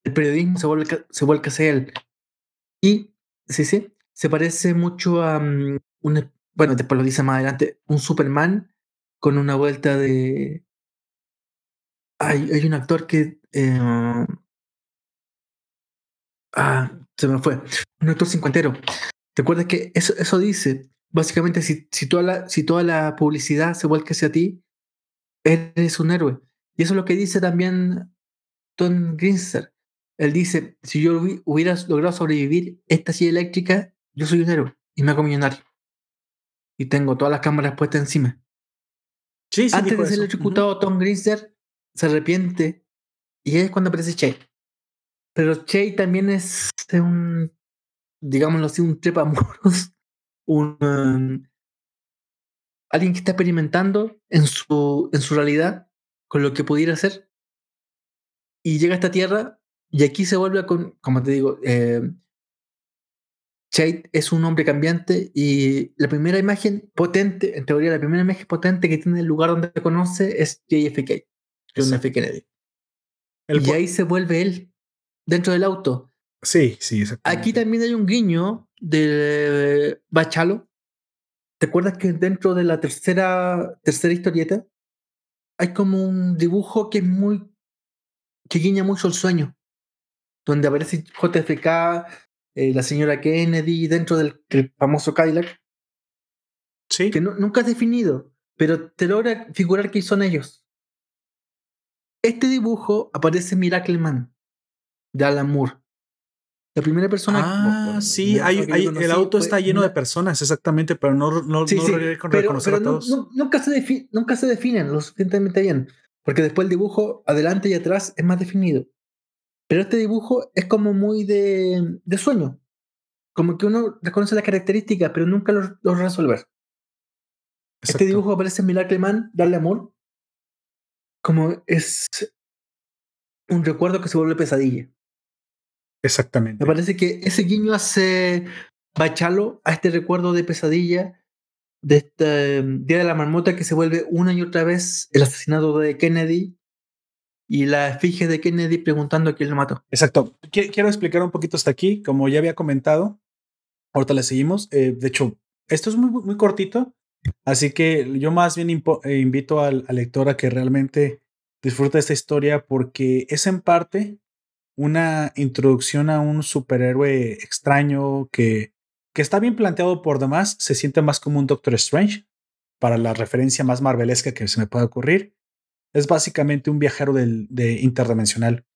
El periodismo se vuelve, se vuelve hacia él. Y, sí, sí, se parece mucho a mm, un, bueno, después lo dice más adelante, un Superman con una vuelta de... Hay, hay un actor que... Eh, ah, se me fue. Un actor cincuentero. ¿Te acuerdas que eso, eso dice? Básicamente, si, si, toda la, si toda la publicidad se vuelve hacia ti, eres un héroe. Y eso es lo que dice también Tom Grinster. Él dice, si yo hubiera logrado sobrevivir esta silla eléctrica, yo soy un héroe y me hago millonario. Y tengo todas las cámaras puestas encima. Sí, sí, Antes de ser electrocutado, Tom Grinster se arrepiente y es cuando aparece Che. Pero Che también es un, digámoslo así, un trepamuros, un, um, alguien que está experimentando en su, en su realidad con lo que pudiera ser y llega a esta tierra y aquí se vuelve con, como te digo, eh, es un hombre cambiante y la primera imagen potente, en teoría la primera imagen potente que tiene el lugar donde conoce es JFK, John F. Kennedy. y ahí se vuelve él, dentro del auto. Sí, sí, exactamente. Aquí también hay un guiño de Bachalo, ¿Te acuerdas que dentro de la tercera, tercera historieta hay como un dibujo que es muy. que guiña mucho el sueño? Donde aparece JFK, eh, la señora Kennedy, dentro del, famoso Cadillac. Sí. Que nunca es definido, pero te logra figurar que son ellos. Este dibujo aparece en Miracle Man, de Alan Moore. La primera persona. Ah, sí, hay, el auto está lleno de personas, exactamente, pero no, no, sí, con reconocer a todos. nunca, se nunca se definen lo suficientemente bien, porque después el dibujo adelante y atrás es más definido. Pero este dibujo es como muy de, de sueño. Como que uno reconoce las características, pero nunca lo, lo resolver. Este dibujo aparece en Miracle Man, Darle Amor, como es un recuerdo que se vuelve pesadilla. Exactamente. Me parece que ese guiño hace bachalo a este recuerdo de pesadilla de este em, Día de la Marmota que se vuelve una y otra vez el asesinato de Kennedy y la efigie de Kennedy preguntando a quién lo mató. Exacto. Quiero explicar un poquito hasta aquí. Como ya había comentado, ahorita le seguimos. Eh, de hecho, esto es muy, muy cortito. Así que yo más bien eh, invito al, al lector a que realmente disfrute esta historia porque es en parte una introducción a un superhéroe extraño que, que está bien planteado por demás, se siente más como un Doctor Strange, para la referencia más marvelesca que se me pueda ocurrir. Es básicamente un viajero del, de interdimensional.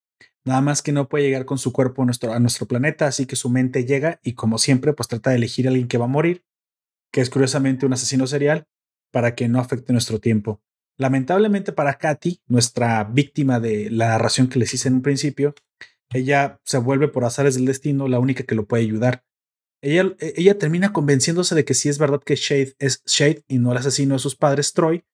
Nada más que no puede llegar con su cuerpo a nuestro, a nuestro planeta, así que su mente llega y como siempre, pues trata de elegir a alguien que va a morir, que es curiosamente un asesino serial, para que no afecte nuestro tiempo. Lamentablemente para Katy, nuestra víctima de la narración que les hice en un principio, ella se vuelve por azares del destino la única que lo puede ayudar. Ella, e, ella termina convenciéndose de que sí es verdad que Shade es Shade y no el asesino de sus padres, Troy,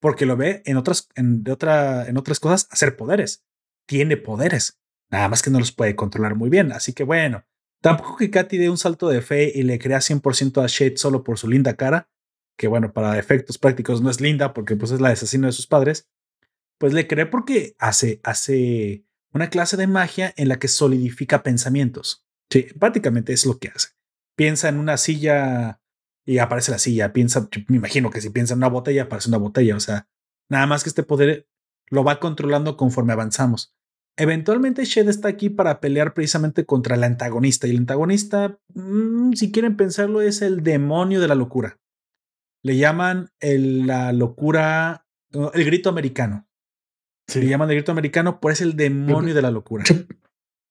porque lo ve en otras, en, otra, en otras cosas hacer poderes. Tiene poderes, nada más que no los puede controlar muy bien. Así que bueno, tampoco que Katy dé un salto de fe y le crea 100% a Shade solo por su linda cara, que bueno, para efectos prácticos no es linda porque pues es la asesino de sus padres, pues le cree porque hace, hace una clase de magia en la que solidifica pensamientos. Sí, prácticamente es lo que hace. Piensa en una silla y aparece la silla. Piensa, me imagino que si piensa en una botella, aparece una botella. O sea, nada más que este poder lo va controlando conforme avanzamos. Eventualmente Shed está aquí para pelear precisamente contra el antagonista. Y el antagonista, mm, si quieren pensarlo, es el demonio de la locura. Le llaman la locura el grito americano. Se le llaman el grito americano, pues es el demonio de la locura.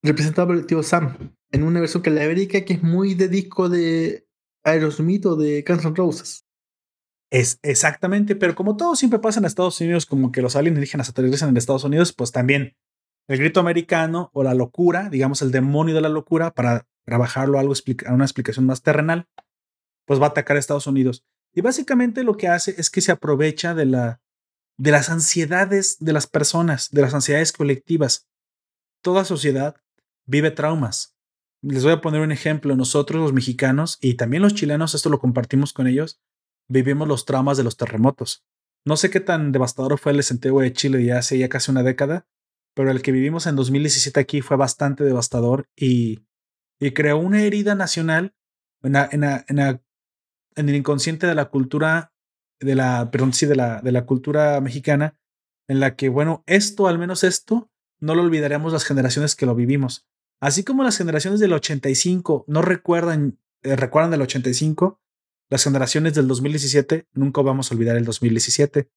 Representado por el tío Sam, en una versión que la América que es muy de disco de Aerosmith o de Guns N' Roses. Es exactamente, pero como todo siempre pasa en Estados Unidos, como que los alienígenas aterrizan en Estados Unidos, pues también el grito americano o la locura, digamos el demonio de la locura, para trabajarlo a, algo, a una explicación más terrenal, pues va a atacar a Estados Unidos. Y básicamente lo que hace es que se aprovecha de, la, de las ansiedades de las personas, de las ansiedades colectivas. Toda sociedad vive traumas. Les voy a poner un ejemplo. Nosotros los mexicanos y también los chilenos, esto lo compartimos con ellos, vivimos los traumas de los terremotos. No sé qué tan devastador fue el desintegro de Chile ya hace ya casi una década, pero el que vivimos en 2017 aquí fue bastante devastador y, y creó una herida nacional en, en, el inconsciente de la cultura, de la, perdón, sí, de la, de la cultura mexicana, en la que, bueno, esto, al menos esto, no lo olvidaremos las generaciones que lo vivimos. Así como las generaciones del 85 no recuerdan, eh, recuerdan del 85, las generaciones del 2017 nunca vamos a olvidar el 2017.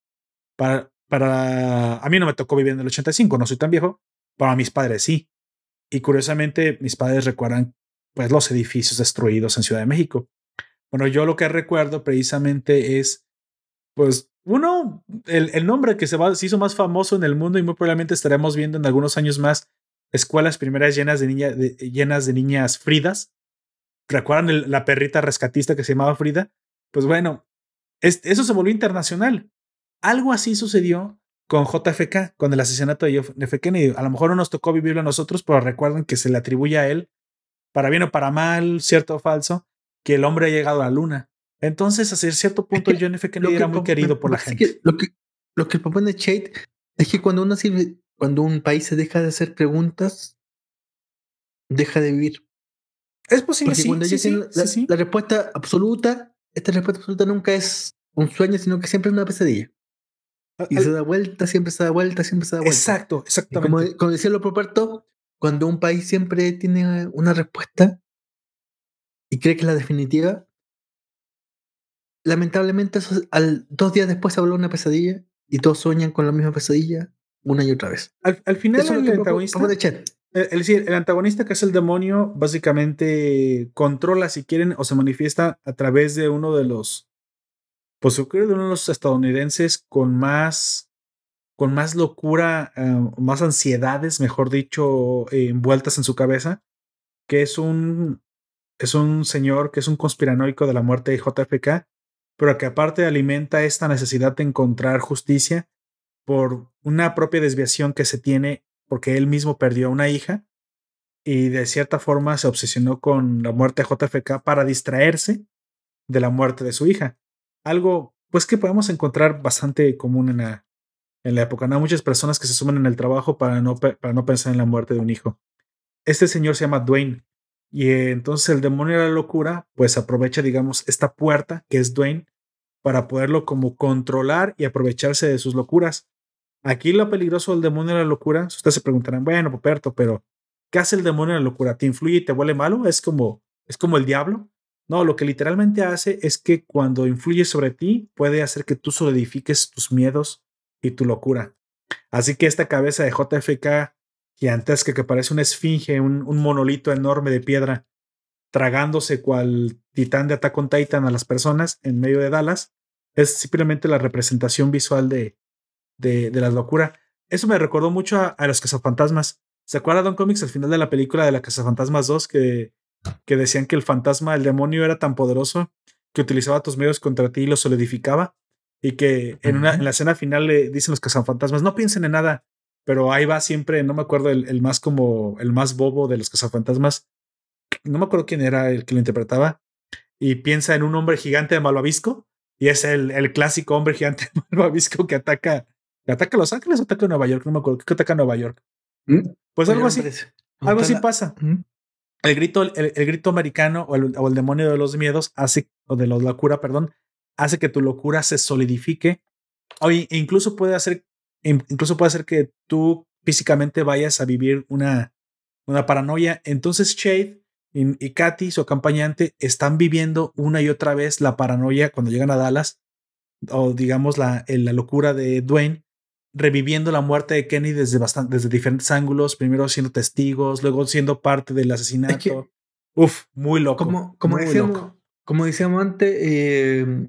Para, para, a mí no me tocó vivir en el 85, no soy tan viejo, para mis padres sí. Y curiosamente, mis padres recuerdan pues los edificios destruidos en Ciudad de México. Bueno, yo lo que recuerdo precisamente es, pues, uno, el, el nombre que se, hizo más famoso en el mundo y muy probablemente estaremos viendo en algunos años más escuelas primeras llenas de, llenas de niñas Fridas. ¿Recuerdan la perrita rescatista que se llamaba Frida? Pues bueno, eso se volvió internacional. Algo así sucedió con JFK, con el asesinato de JFK Kennedy. A lo mejor no nos tocó vivirlo a nosotros, pero recuerden que se le atribuye a él, para bien o para mal, cierto o falso, que el hombre ha llegado a la luna. Entonces, hasta cierto punto, el John F. Kennedy era muy querido por la gente. lo, que, lo que propone Chade es que cuando, uno cuando un país se deja de hacer preguntas, deja de vivir. Es posible, sí, cuando sí, la, la, respuesta absoluta, esta respuesta absoluta nunca es un sueño, sino que siempre es una pesadilla. Y se da vuelta, siempre se da vuelta, siempre se da vuelta. Exacto, exactamente. Como, como, decía lo propuesto, cuando un país siempre tiene una respuesta, y cree que es la definitiva, lamentablemente al, dos días después se habló una pesadilla y todos sueñan con la misma pesadilla una y otra vez. Al, final el antagonista, el, antagonista que es el demonio básicamente controla si quieren o se manifiesta a través de uno de los pues yo creo de uno de los estadounidenses con más con más locura, eh, más ansiedades, mejor dicho, envueltas en su cabeza, que es un es un señor que es un conspiranoico de la muerte de JFK, pero que aparte alimenta esta necesidad de encontrar justicia por una propia desviación que se tiene porque él mismo perdió a una hija y de cierta forma se obsesionó con la muerte de JFK para distraerse de la muerte de su hija. Algo pues que podemos encontrar bastante común en la, en la época. No hay muchas personas que se suman en el trabajo para no, para no pensar en la muerte de un hijo. Este señor se llama Dwayne y entonces el demonio de la locura, pues aprovecha, digamos, esta puerta que es Dwayne para poderlo como controlar y aprovecharse de sus locuras. Aquí lo peligroso del demonio de la locura, ustedes se preguntarán, bueno, Poperto, pero ¿qué hace el demonio de la locura? ¿Te influye y te vuelve malo? ¿Es como, es como el diablo? No, lo que literalmente hace es que cuando influye sobre ti, puede hacer que tú solidifiques tus miedos y tu locura. Así que esta cabeza de JFK gigantesca que parece una esfinge, un, monolito enorme de piedra, tragándose cual titán de Attack on Titan a las personas en medio de Dallas, es simplemente la representación visual de, de, la locura. Eso me recordó mucho a, los cazafantasmas. ¿Se acuerda Don Comics al final de la película de la Cazafantasmas 2 que, que decían que el fantasma, el demonio era tan poderoso que utilizaba tus medios contra ti y los solidificaba? Y que en, una, en la escena final le dicen los cazafantasmas, no piensen en nada, pero ahí va siempre, no me acuerdo, el, más como, el más bobo de los cazafantasmas, no me acuerdo quién era el que lo interpretaba, y piensa en un hombre gigante de malvavisco, y es el, el clásico hombre gigante de malvavisco que ataca, que ataca Los Ángeles o ataca Nueva York, no me acuerdo, que ataca Nueva York. ¿Mm? Pues algo así, algo así pasa. El grito, el, grito americano o el, o el demonio de los miedos hace, o de la locura, perdón, hace que tu locura se solidifique. O incluso puede hacer incluso puede ser que tú físicamente vayas a vivir una, una paranoia. Entonces Shade y, y Katy, su acompañante, están viviendo una y otra vez la paranoia cuando llegan a Dallas o digamos la, la locura de Dwayne, reviviendo la muerte de Kenny desde, bastante, desde diferentes ángulos, primero siendo testigos, luego siendo parte del asesinato. Uf, muy loco. Como, como, decíamos, como decíamos antes, eh,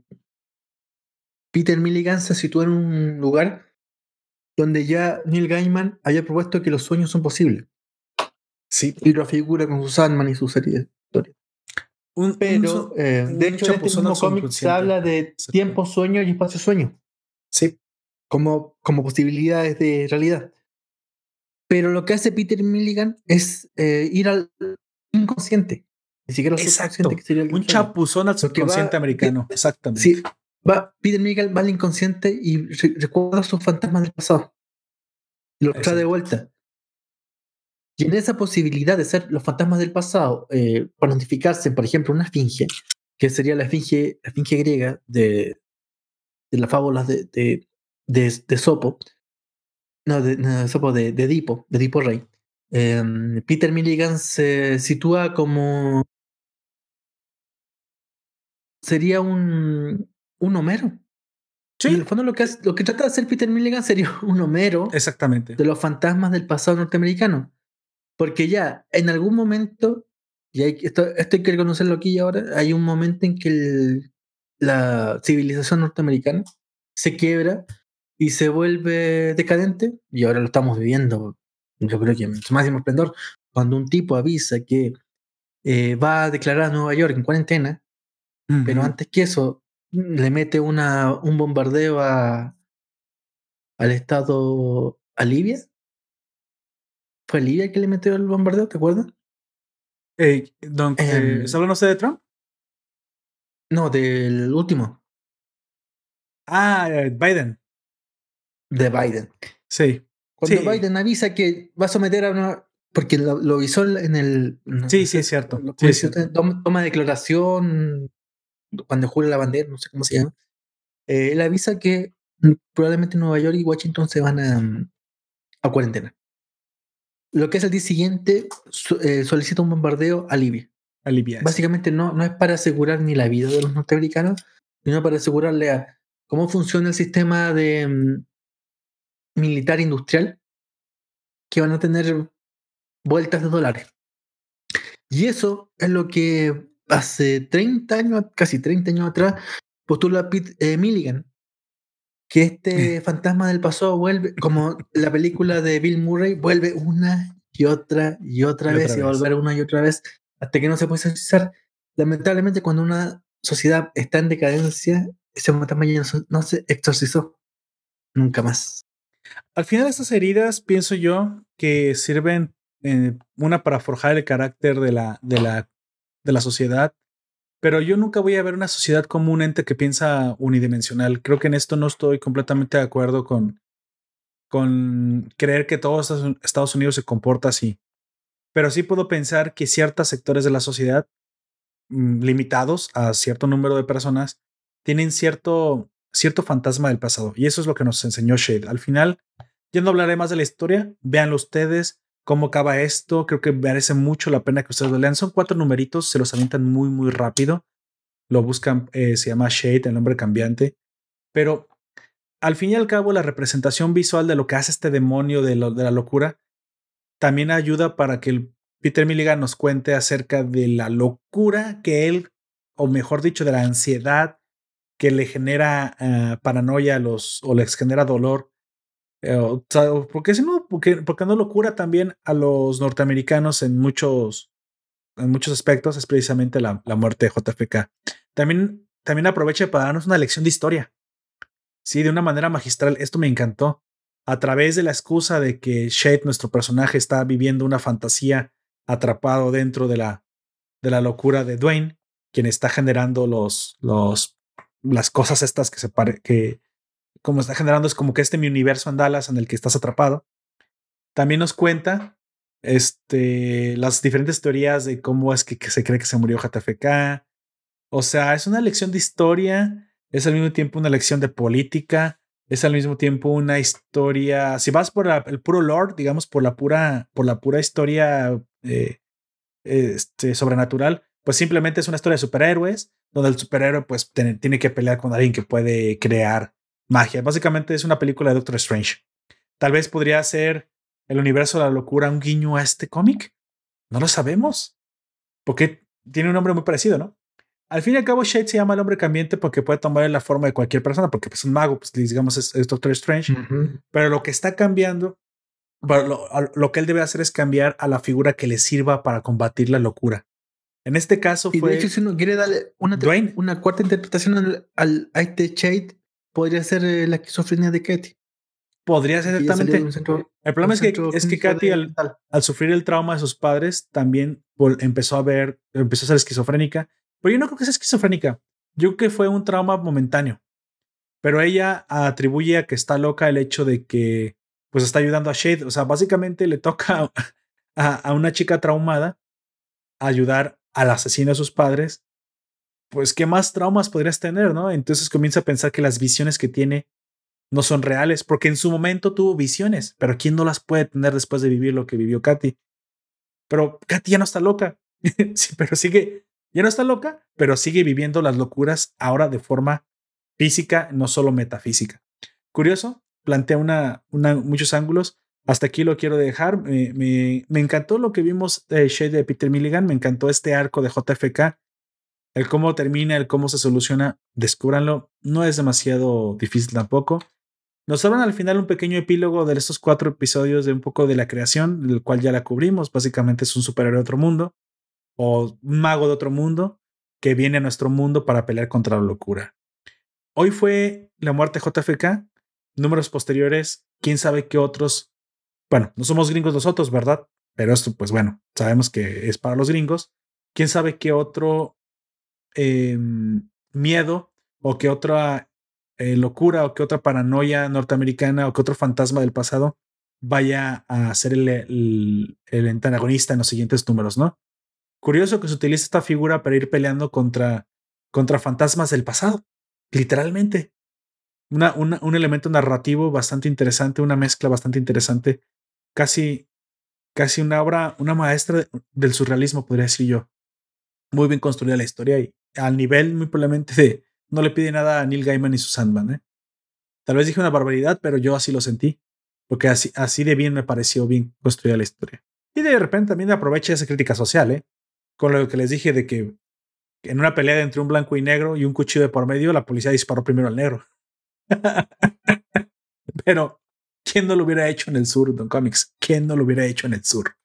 Peter Milligan se sitúa en un lugar donde ya Neil Gaiman había propuesto que los sueños son posibles. Sí. Y lo figura con su Sandman y su serie de historias. Un, Pero, eh, de hecho, en este mismo cómic se habla de tiempo, sueño y espacio, sueño. Sí. Como, como posibilidades de realidad. Pero lo que hace Peter Milligan es eh, ir al inconsciente. Ni siquiera Exacto. Que sería el Un chapuzón al subconsciente americano. Exactamente. Sí. Va, Peter Milligan va al inconsciente y recuerda sus fantasmas del pasado. Y los trae de vuelta. Y en esa posibilidad de ser los fantasmas del pasado, eh, para identificarse, por ejemplo, una esfinge, que sería la esfinge, la esfinge griega de, de las fábulas de, de, de, Sopo, no, de, Sopo, de, de Edipo, de Edipo Rey. Em, Peter Milligan se sitúa como. Sería un, un Homero. Sí. en el fondo lo que, lo que trata de hacer Peter Milligan sería un Homero. Exactamente. De los fantasmas del pasado norteamericano. Porque ya, en algún momento, y hay, esto, esto hay que reconocerlo aquí y ahora, hay un momento en que la civilización norteamericana se quiebra y se vuelve decadente, y ahora lo estamos viviendo, yo creo que en su máximo esplendor, cuando un tipo avisa que eh, va a declarar a Nueva York en cuarentena, pero antes que eso, le mete una, un bombardeo a, al estado, a Libia, ¿Fue Libia que le metió el bombardeo? ¿Te acuerdas? Eh, don, eh, ¿Solo no sé de Trump? No, del último. Ah, eh, Biden. De Biden. Sí. Cuando Biden avisa que va a someter a una. Porque lo, lo avisó en el. sí, sí, es cierto. Toma, declaración. Cuando jura la bandera, no sé cómo se llama. Eh, él avisa que probablemente Nueva York y Washington se van a, a cuarentena lo que es el día siguiente, eh, solicita un bombardeo a Libia. A Libia. Básicamente no, no es para asegurar ni la vida de los norteamericanos, sino para asegurarle a cómo funciona el sistema de mm, militar industrial que van a tener vueltas de dólares. Y eso es lo que hace 30 años, casi 30 años atrás, postula Pete eh, Milligan, que este fantasma del pasado vuelve, como la película de Bill Murray, vuelve una y otra y otra vez y, volver una y otra vez hasta que no se puede exorcizar. Lamentablemente, cuando una sociedad está en decadencia, ese fantasma ya no, se exorcizó nunca más. Al final, estas heridas, pienso yo, que sirven eh, una para forjar el carácter de la, de la, de la sociedad pero yo nunca voy a ver una sociedad como un ente que piensa unidimensional. Creo que en esto no estoy completamente de acuerdo con, con creer que todos Estados Unidos se comporta así. Pero sí puedo pensar que ciertos sectores de la sociedad, mm, limitados a cierto número de personas, tienen cierto, cierto fantasma del pasado. Y eso es lo que nos enseñó Shade. Al final, yo no hablaré más de la historia. Véanlo ustedes cómo acaba esto. Creo que merece mucho la pena que ustedes lo lean. Son cuatro numeritos, se los avientan muy, muy rápido. Lo buscan, eh, se llama Shade, el nombre cambiante. Pero al fin y al cabo, la representación visual de lo que hace este demonio de, la locura también ayuda para que Peter Milligan nos cuente acerca de la locura que él, o mejor dicho, de la ansiedad que le genera uh, paranoia a los, o les genera dolor eh, porque no, porque, porque no locura también a los norteamericanos en muchos, en muchos aspectos, es precisamente la, la muerte de JFK. También, también aprovecha para darnos una lección de historia. Sí, de una manera magistral. Esto me encantó. A través de la excusa de que Shade, nuestro personaje, está viviendo una fantasía atrapado dentro de la, de la locura de Dwayne, quien está generando los, los, las cosas estas que se pare, que, como está generando es como que este mi universo en Dallas en el que estás atrapado. También nos cuenta este, las diferentes teorías de cómo es que, se cree que se murió JFK. O sea, es una lección de historia, es al mismo tiempo una lección de política, es al mismo tiempo una historia. Si vas por el puro lore, digamos, por la pura, por la pura historia eh, este, sobrenatural, pues simplemente es una historia de superhéroes, donde el superhéroe pues tiene que pelear con alguien que puede crear magia. Básicamente es una película de Doctor Strange. Tal vez podría ser el universo de la locura un guiño a este cómic. No lo sabemos. Porque tiene un nombre muy parecido, ¿no? Al fin y al cabo, Shade se llama el hombre cambiante porque puede tomar la forma de cualquier persona, porque es pues, un mago, pues digamos es, Doctor Strange. Pero lo que está cambiando, lo, lo, que él debe hacer es cambiar a la figura que le sirva para combatir la locura. En este caso fue. de hecho, si uno quiere darle una, una cuarta interpretación al, al, a este Shade, podría ser eh, la esquizofrenia de Katy. Podría ser exactamente. el problema es que, es que Katy, al, al, sufrir el trauma de sus padres, también empezó a ver, empezó a ser esquizofrénica. Pero yo no creo que sea esquizofrénica. Yo creo que fue un trauma momentáneo. Pero ella atribuye a que está loca el hecho de que pues está ayudando a Shade. O sea, básicamente le toca a, a una chica traumada ayudar al asesino de sus padres. Pues, ¿qué más traumas podrías tener, no? Entonces comienza a pensar que las visiones que tiene no son reales, porque en su momento tuvo visiones, pero ¿quién no las puede tener después de vivir lo que vivió Katy? Pero Katy ya no está loca, sí, pero sigue, ya no está loca, pero sigue viviendo las locuras ahora de forma física, no solo metafísica. Curioso, plantea una, una, muchos ángulos. Hasta aquí lo quiero dejar. Me, encantó lo que vimos de Shade de Peter Milligan. Me encantó este arco de JFK. El cómo termina, el cómo se soluciona. Descúbranlo. No es demasiado difícil tampoco. Nos hablan al final un pequeño epílogo de estos cuatro episodios de un poco de la creación, el cual ya la cubrimos. Básicamente es un superhéroe de otro mundo o un mago de otro mundo que viene a nuestro mundo para pelear contra la locura. Hoy fue la muerte JFK. Números posteriores, quién sabe qué otros. Bueno, no somos gringos nosotros, ¿verdad? Pero esto, pues bueno, sabemos que es para los gringos. Quién sabe qué otro em, miedo o qué otra eh, locura o que otra paranoia norteamericana o que otro fantasma del pasado vaya a ser el, el, antagonista en los siguientes números, ¿no? Curioso que se utilice esta figura para ir peleando contra, contra fantasmas del pasado, literalmente. Una, un elemento narrativo bastante interesante, una mezcla bastante interesante, casi, casi una obra, una maestra del surrealismo, podría decir yo. Muy bien construida la historia y al nivel muy probablemente de, no le pide nada a Neil Gaiman y su Sandman. ¿eh? Tal vez dije una barbaridad, pero yo así lo sentí, porque así, así de bien me pareció bien construida la historia. Y de repente también aprovecha esa crítica social, ¿eh? con lo que les dije de que en una pelea entre un blanco y negro y un cuchillo de por medio, la policía disparó primero al negro. pero, ¿quién no lo hubiera hecho en el sur, Don Comics? ¿Quién no lo hubiera hecho en el sur?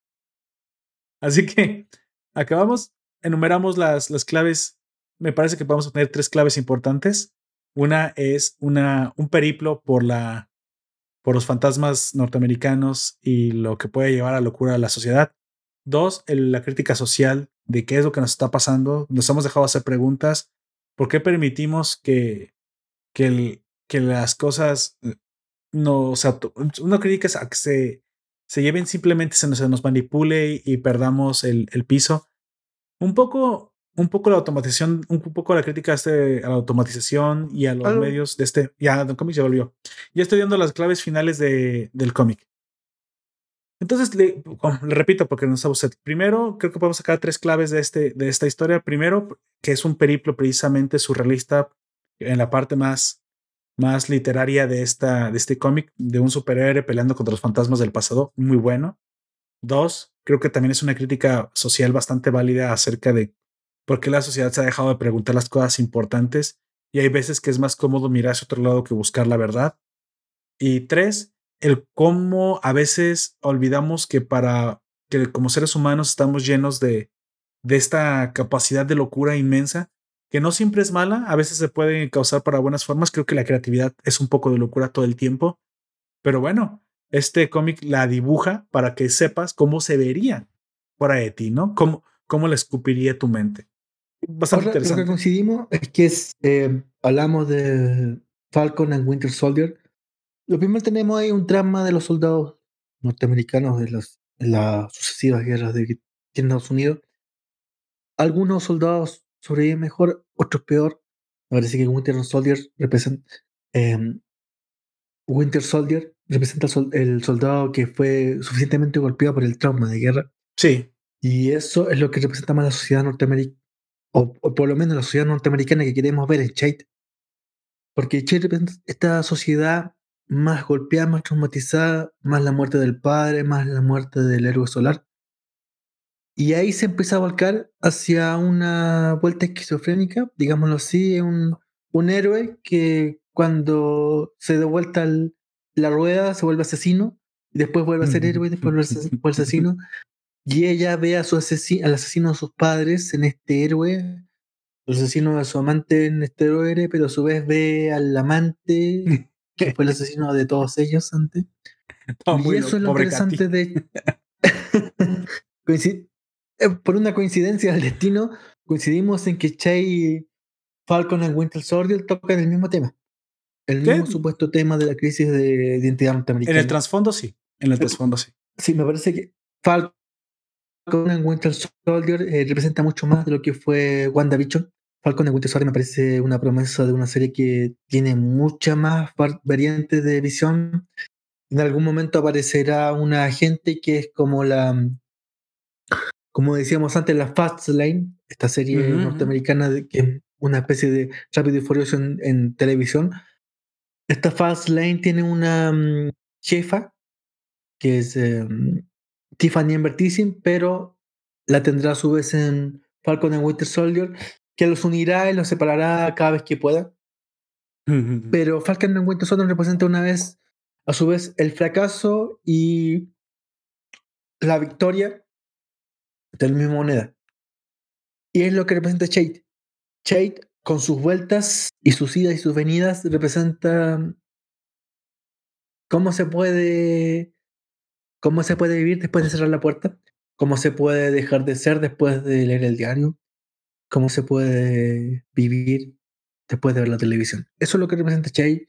Así que acabamos, enumeramos las, las claves me parece que podemos tener tres claves importantes. Una es una, un periplo por, la, por los fantasmas norteamericanos y lo que puede llevar a locura a la sociedad. Dos, la crítica social de qué es lo que nos está pasando. Nos hemos dejado hacer preguntas. ¿Por qué permitimos que, que, que las cosas eh, no, o sea, una crítica es a que se, se lleven simplemente, se nos, se nos manipule y, perdamos el, el piso? Un poco un poco la automatización, un poco la crítica a, este, a la automatización y a los medios de este. Ya, Don Comic se volvió. Ya estoy dando las claves finales de, del cómic. Entonces, le, le, repito porque no sabemos. Primero, creo que podemos sacar tres claves de, este, de esta historia. Primero, que es un periplo precisamente surrealista en la parte más, más literaria de, esta, de este cómic, de un superhéroe peleando contra los fantasmas del pasado. Muy bueno. Dos, creo que también es una crítica social bastante válida acerca de porque la sociedad se ha dejado de preguntar las cosas importantes y hay veces que es más cómodo mirar hacia otro lado que buscar la verdad. Y tres, el cómo a veces olvidamos que para que como seres humanos estamos llenos de, de esta capacidad de locura inmensa, que no siempre es mala, a veces se puede causar para buenas formas. Creo que la creatividad es un poco de locura todo el tiempo, pero bueno, este cómic la dibuja para que sepas cómo se vería fuera de ti, ¿no? Cómo, cómo le escupiría tu mente. Bastante interesante. Lo que coincidimos es que eh, hablamos de Falcon and Winter Soldier. Lo primero tenemos ahí un trama de los soldados norteamericanos de las, las sucesivas guerras de Estados Unidos. Algunos soldados sobreviven mejor, otros peor. Me parece que Winter Soldier representa em, Winter Soldier representa el soldado que fue suficientemente golpeado por el trauma de guerra. Sí. Y eso es lo que representa más la sociedad norteamericana o, por lo menos la sociedad norteamericana que queremos ver es Chait. Porque Chait representa esta sociedad más golpeada, más traumatizada, más la muerte del padre, más la muerte del héroe solar. Y ahí se empieza a volcar hacia una vuelta esquizofrénica, digámoslo así, un, un héroe que cuando se da vuelta la rueda se vuelve asesino, y después vuelve a ser héroe, y después vuelve asesino. Y ella ve a su al asesino de sus padres en este héroe, el asesino de su amante en este héroe, pero a su vez ve al amante, que fue el asesino de todos ellos antes. y eso es lo interesante de. Eh, por una coincidencia del destino, coincidimos en que Chey Falcon y Winter Soldier tocan el mismo tema. El mismo supuesto tema de la crisis de identidad norteamericana. En el trasfondo sí. En el trasfondo sí. Sí, me parece que Falcon en Winter Soldier eh, representa mucho más de lo que fue WandaVision. Falcon en Winter Soldier me parece una promesa de una serie que tiene mucha más variantes de visión. En algún momento aparecerá una agente que es como la como decíamos antes, la Fast Lane, esta serie norteamericana que es una especie de Rápido y Furioso en, televisión. Esta Fast Lane tiene una mm, jefa que es em, Tiffany Amber pero la tendrá a su vez en Falcon and Winter Soldier, que los unirá y los separará cada vez que pueda. Pero Falcon and Winter Soldier representa una vez, a su vez, el fracaso y la victoria de la misma moneda. Y es lo que representa Chait. Chait, con sus vueltas y sus idas y sus venidas, representa cómo se puede cómo se puede vivir después de cerrar la puerta, cómo se puede dejar de ser después de leer el diario, cómo se puede vivir después de ver la televisión. Eso es lo que representa Chait.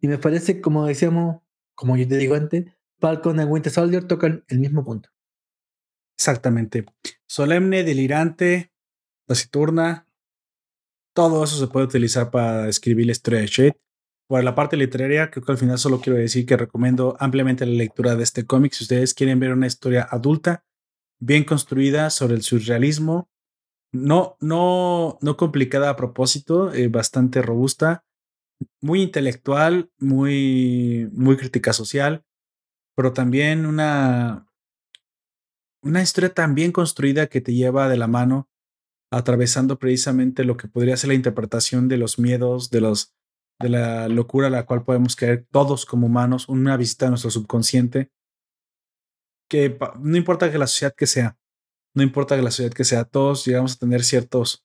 Y me parece, como decíamos, como yo te digo antes, Falcon y Winter Soldier tocan el mismo punto. Exactamente. Solemne, delirante, taciturna. Todo eso se puede utilizar para escribir la historia de Shade. Por la parte literaria, creo que al final solo quiero decir que recomiendo ampliamente la lectura de este cómic. Si ustedes quieren ver una historia adulta, bien construida sobre el surrealismo, no, no, no complicada a propósito, eh, bastante robusta, muy intelectual, muy, muy crítica social, pero también una, una historia tan bien construida que te lleva de la mano atravesando precisamente lo que podría ser la interpretación de los miedos, de los de la locura a la cual podemos caer todos como humanos, una visita a nuestro subconsciente, que no importa que la sociedad que sea, no importa que la sociedad que sea, todos llegamos a tener ciertos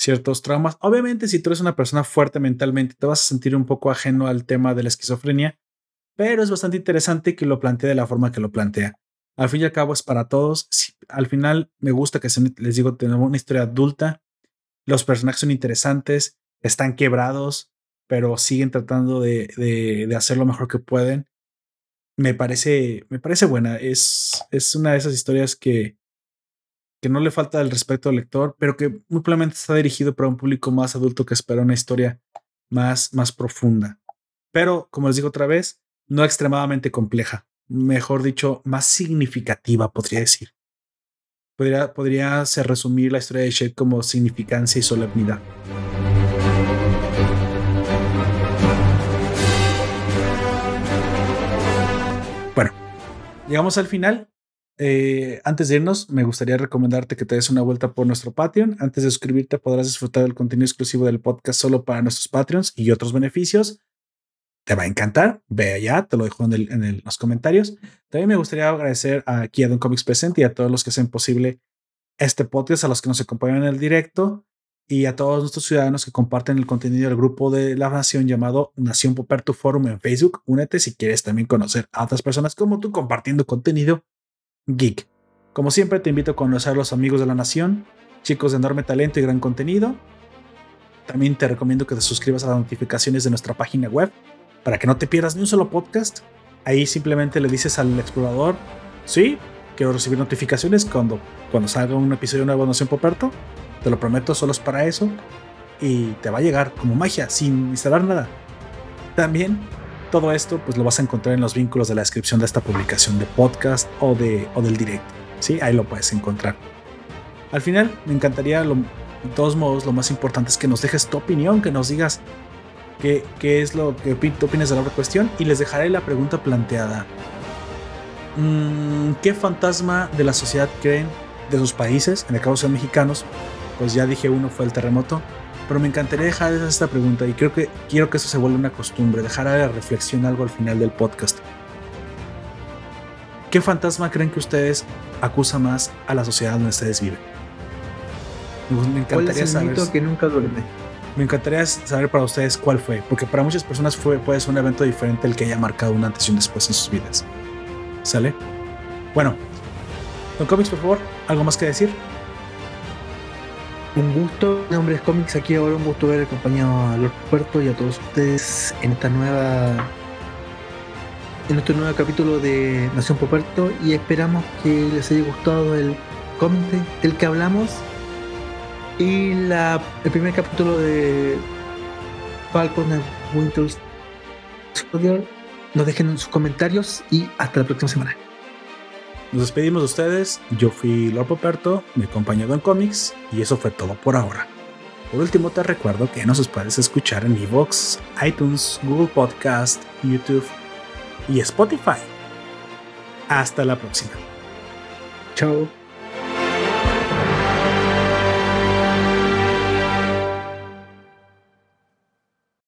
ciertos traumas. Obviamente, si tú eres una persona fuerte mentalmente, te vas a sentir un poco ajeno al tema de la esquizofrenia, pero es bastante interesante que lo plantee de la forma que lo plantea. Al fin y al cabo es para todos. al final me gusta que les digo, tenemos una historia adulta. Los personajes son interesantes, están quebrados, pero siguen tratando de, de, hacer lo mejor que pueden. Me parece, me parece buena. Es, es una de esas historias que, que no le falta el respeto al lector, pero que muy probablemente está dirigido para un público más adulto que espera una historia más, más profunda. Pero, como les digo otra vez, no extremadamente compleja mejor dicho, más significativa, podría decir. Podría, podría ser resumir la historia de Shed como significancia y solemnidad. Llegamos al final. Eh, antes de irnos, me gustaría recomendarte que te des una vuelta por nuestro Patreon. Antes de suscribirte, podrás disfrutar del contenido exclusivo del podcast solo para nuestros Patreons y otros beneficios te va a encantar. Ve allá, te lo dejo en, los comentarios. También me gustaría agradecer aquí a Don Comics Present y a todos los que hacen posible este podcast, a los que nos acompañan en el directo y a todos nuestros ciudadanos que comparten el contenido del grupo de la nación llamado Nación Poperto Forum en Facebook. Únete si quieres también conocer a otras personas como tú compartiendo contenido geek. Como siempre, te invito a conocer a los amigos de la nación, chicos de enorme talento y gran contenido. También te recomiendo que te suscribas a las notificaciones de nuestra página web para que no te pierdas ni un solo podcast. Ahí simplemente le dices al explorador, sí, quiero recibir notificaciones cuando, cuando salga un episodio nuevo de Nación Poperto. Te lo prometo, solo es para eso. Y te va a llegar como magia, sin instalar nada. También todo esto pues lo vas a encontrar en los vínculos de la descripción de esta publicación de podcast o, de, o del directo. ¿sí? Ahí lo puedes encontrar. Al final me encantaría lo, De todos modos, lo más importante es que nos dejes tu opinión, que nos digas qué, qué es lo que opinas de la otra cuestión y les dejaré la pregunta planteada. Mm, ¿Qué fantasma de la sociedad creen de sus países? En el caso de mexicanos, pues ya dije uno fue el terremoto, pero me encantaría dejar esta pregunta y creo que quiero que eso se vuelva una costumbre, dejar a la reflexión algo al final del podcast. ¿Qué fantasma creen que ustedes acusa más a la sociedad donde ustedes viven? Me encantaría saber. que nunca duerme? Me encantaría saber para ustedes cuál fue, porque para muchas personas fue, puede ser un evento diferente el que haya marcado un antes y un después en sus vidas. ¿Sale? Bueno, Don Comics, por favor, ¿algo más que decir? Un gusto, Nombres Comics, aquí ahora un gusto ver acompañado a Lord Puerto y a todos ustedes en esta nueva en este nuevo capítulo de Nación Poperto y esperamos que les haya gustado el cómic del que hablamos y la, el primer capítulo de Falcon and Winter Soldier. Nos dejen en sus comentarios y hasta la próxima semana. Nos despedimos de ustedes. Yo fui Lord Poperto, me acompañado en cómics y eso fue todo por ahora. Por último, te recuerdo que nos puedes escuchar en Evox, iTunes, Google Podcast, YouTube y Spotify. Hasta la próxima. Chao.